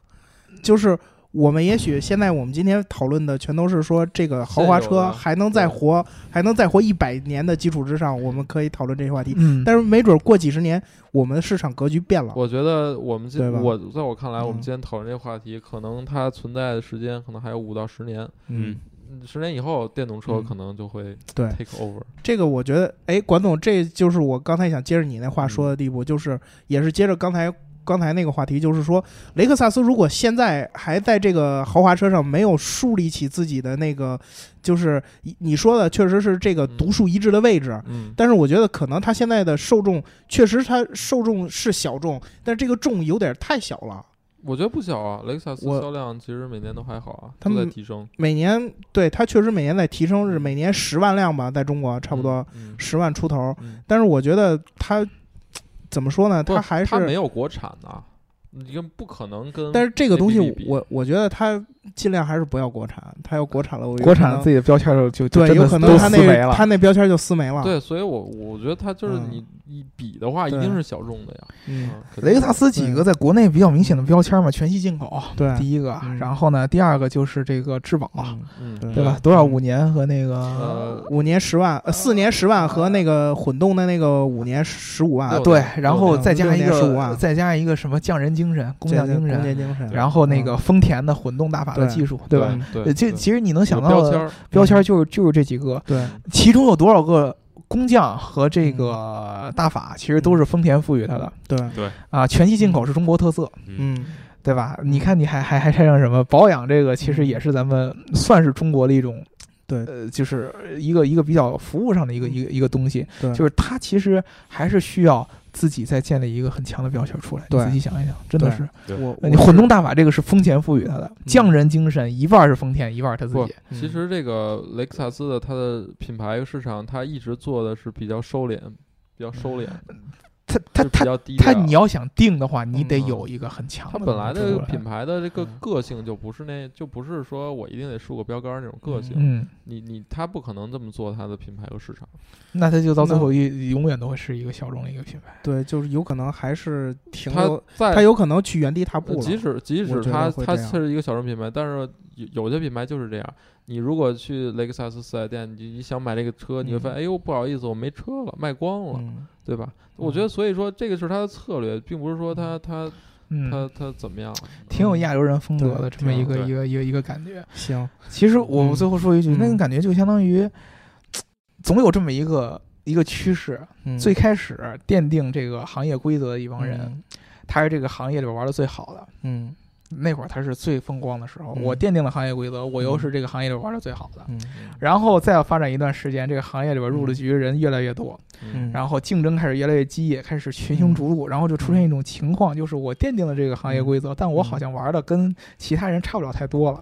就是。我们也许现在我们今天讨论的全都是说这个豪华车还能再活，还能再活一百年的基础之上，我们可以讨论这些话题。嗯，但是没准过几十年，我们的市场格局变了。我觉得我们今我在我看来，我们今天讨论这个话题，可能它存在的时间可能还有五到十年。嗯，十年以后，电动车可能就会对 take over。这个我觉得，哎，管总，这就是我刚才想接着你那话说的地步，就是也是接着刚才。刚才那个话题就是说，雷克萨斯如果现在还在这个豪华车上没有树立起自己的那个，就是你说的确实是这个独树一帜的位置。嗯，但是我觉得可能它现在的受众确实它受众是小众，但这个众有点太小了。我觉得不小啊，雷克萨斯销量其实每年都还好啊，他们在提升。每年对它确实每年在提升，是每年十万辆吧，在中国差不多十万出头。但是我觉得他。怎么说呢？它还是它没有国产的，你不可能跟。但是这个东西，我我觉得它尽量还是不要国产。它要国产了，我国产自己的标签就就对，有可能它那它那标签就撕没了。对，所以我我觉得它就是你。一比的话，一定是小众的呀。嗯，雷克萨斯几个在国内比较明显的标签嘛，全系进口。对，第一个，然后呢，第二个就是这个质保，嗯，对吧？多少五年和那个呃五年十万，四年十万和那个混动的那个五年十五万。对，然后再加一个，再加一个什么匠人精神、工匠精神、精神。然后那个丰田的混动大法的技术，对吧？对，就其实你能想到的标签就是就是这几个。对，其中有多少个？工匠和这个大法其实都是丰田赋予它的，对对啊，全系进口是中国特色，嗯，对吧？你看，你还还还拆上什么保养？这个其实也是咱们算是中国的一种，对，呃，就是一个一个比较服务上的一个一个一个东西，对，就是它其实还是需要。自己再建立一个很强的标签出来，你自己想一想，真的是。我你混动大法这个是丰田赋予他的匠人精神，一半是丰田，一半他自己。其实这个雷克萨斯的它的品牌市场，它一直做的是比较收敛，比较收敛。他他他他，你要想定的话，你得有一个很强。它本来的品牌的这个个性就不是那，就不是说我一定得竖个标杆那种个性。嗯，你你他不可能这么做他的品牌和市场。那他就到最后一永远都会是一个小众的一个品牌。对，就是有可能还是停留，他有可能去原地踏步。即使即使他他是一个小众品牌，但是有有些品牌就是这样。你如果去雷克萨斯四 S 店，你你想买这个车，你会发现，哎呦，不好意思，我没车了，卖光了，对吧？我觉得，所以说这个是他的策略，并不是说他他他他怎么样，挺有亚洲人风格的这么一个一个一个一个感觉。行，其实我最后说一句，那种感觉就相当于，总有这么一个一个趋势。最开始奠定这个行业规则的一帮人，他是这个行业里边玩的最好的。嗯。那会儿他是最风光的时候，我奠定了行业规则，我又是这个行业里玩的最好的。然后再要发展一段时间，这个行业里边入了局的人越来越多，然后竞争开始越来越激烈，开始群雄逐鹿，然后就出现一种情况，就是我奠定了这个行业规则，但我好像玩的跟其他人差不了太多了。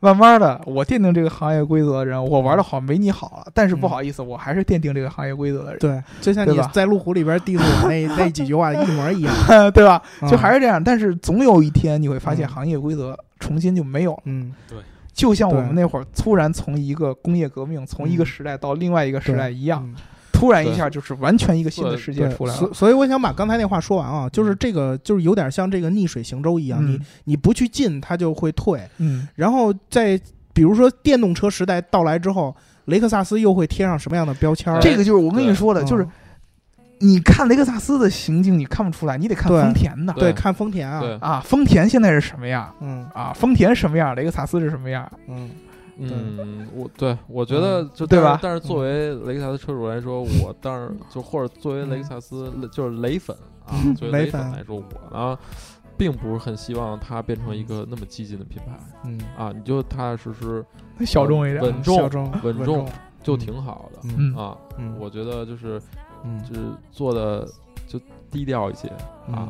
慢慢的，我奠定这个行业规则的人，我玩的好没你好了，但是不好意思，我还是奠定这个行业规则的人。对，就像你在路虎里边 diss 我那 那几句话一模一样，对吧？就还是这样，但是总有一天你会发现。行业规则重新就没有，嗯，对，就像我们那会儿突然从一个工业革命，从一个时代到另外一个时代一样，突然一下就是完全一个新的世界出来了。所以我想把刚才那话说完啊，就是这个就是有点像这个逆水行舟一样，你你不去进，它就会退。嗯，然后在比如说电动车时代到来之后，雷克萨斯又会贴上什么样的标签？这个就是我跟你说的，就是。你看雷克萨斯的行径，你看不出来，你得看丰田的。对，看丰田啊啊！丰田现在是什么样？嗯啊，丰田什么样？雷克萨斯是什么样？嗯嗯，我对我觉得就对吧？但是作为雷克萨斯车主来说，我当然就或者作为雷克萨斯就是雷粉啊，作为雷粉来说，我呢并不是很希望它变成一个那么激进的品牌。嗯啊，你就踏踏实实小众一点，稳重稳重就挺好的。嗯啊，我觉得就是。嗯，就是做的就低调一些啊，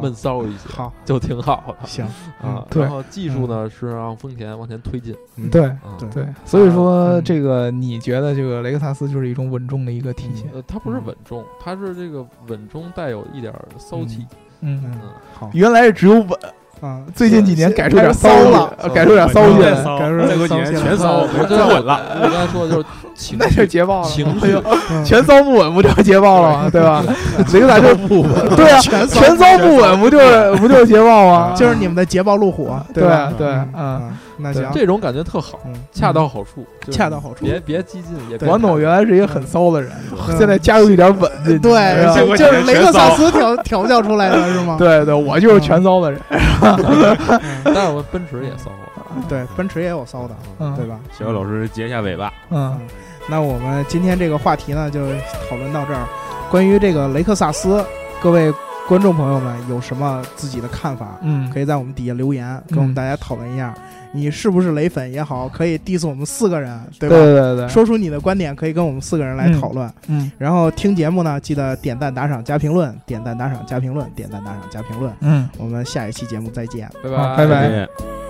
闷骚一些，好，就挺好。的。行。啊，然后技术呢是让丰田往前推进。对对，所以说这个你觉得这个雷克萨斯就是一种稳重的一个体现？呃，它不是稳重，它是这个稳中带有一点骚气。嗯。嗯，好，原来是只有稳。啊，最近几年改出点骚了，改出点骚气，改出再过几年全骚，不稳了。我刚才说的就是情，那是捷豹了，情绪。全骚不稳，不就是捷豹了吗？对。吧？雷克萨斯不稳，对啊，全骚不稳，不就是不就是捷豹吗？就是你们的捷豹路虎，对吧？对，嗯，那行，这种感觉特好，恰到好处，恰到好处，别别激进，也王总原来是一个很骚的人，现在加入一点稳，对，就是雷克萨斯调调教出来的是吗？对对，我就是全骚的人。但是我奔驰也骚，对，奔驰也有骚的，对吧？小姚老师截一下尾巴。嗯，那我们今天这个话题呢，就讨论到这儿。关于这个雷克萨斯，各位观众朋友们有什么自己的看法？嗯，可以在我们底下留言，跟我们大家讨论一下。你是不是雷粉也好，可以 diss 我们四个人，对吧？对对对，说出你的观点，可以跟我们四个人来讨论。嗯，然后听节目呢，记得点赞、打赏、加评论，点赞、打赏、加评论，点赞、打赏、加评论。嗯，我们下一期节目再见，拜拜，拜拜。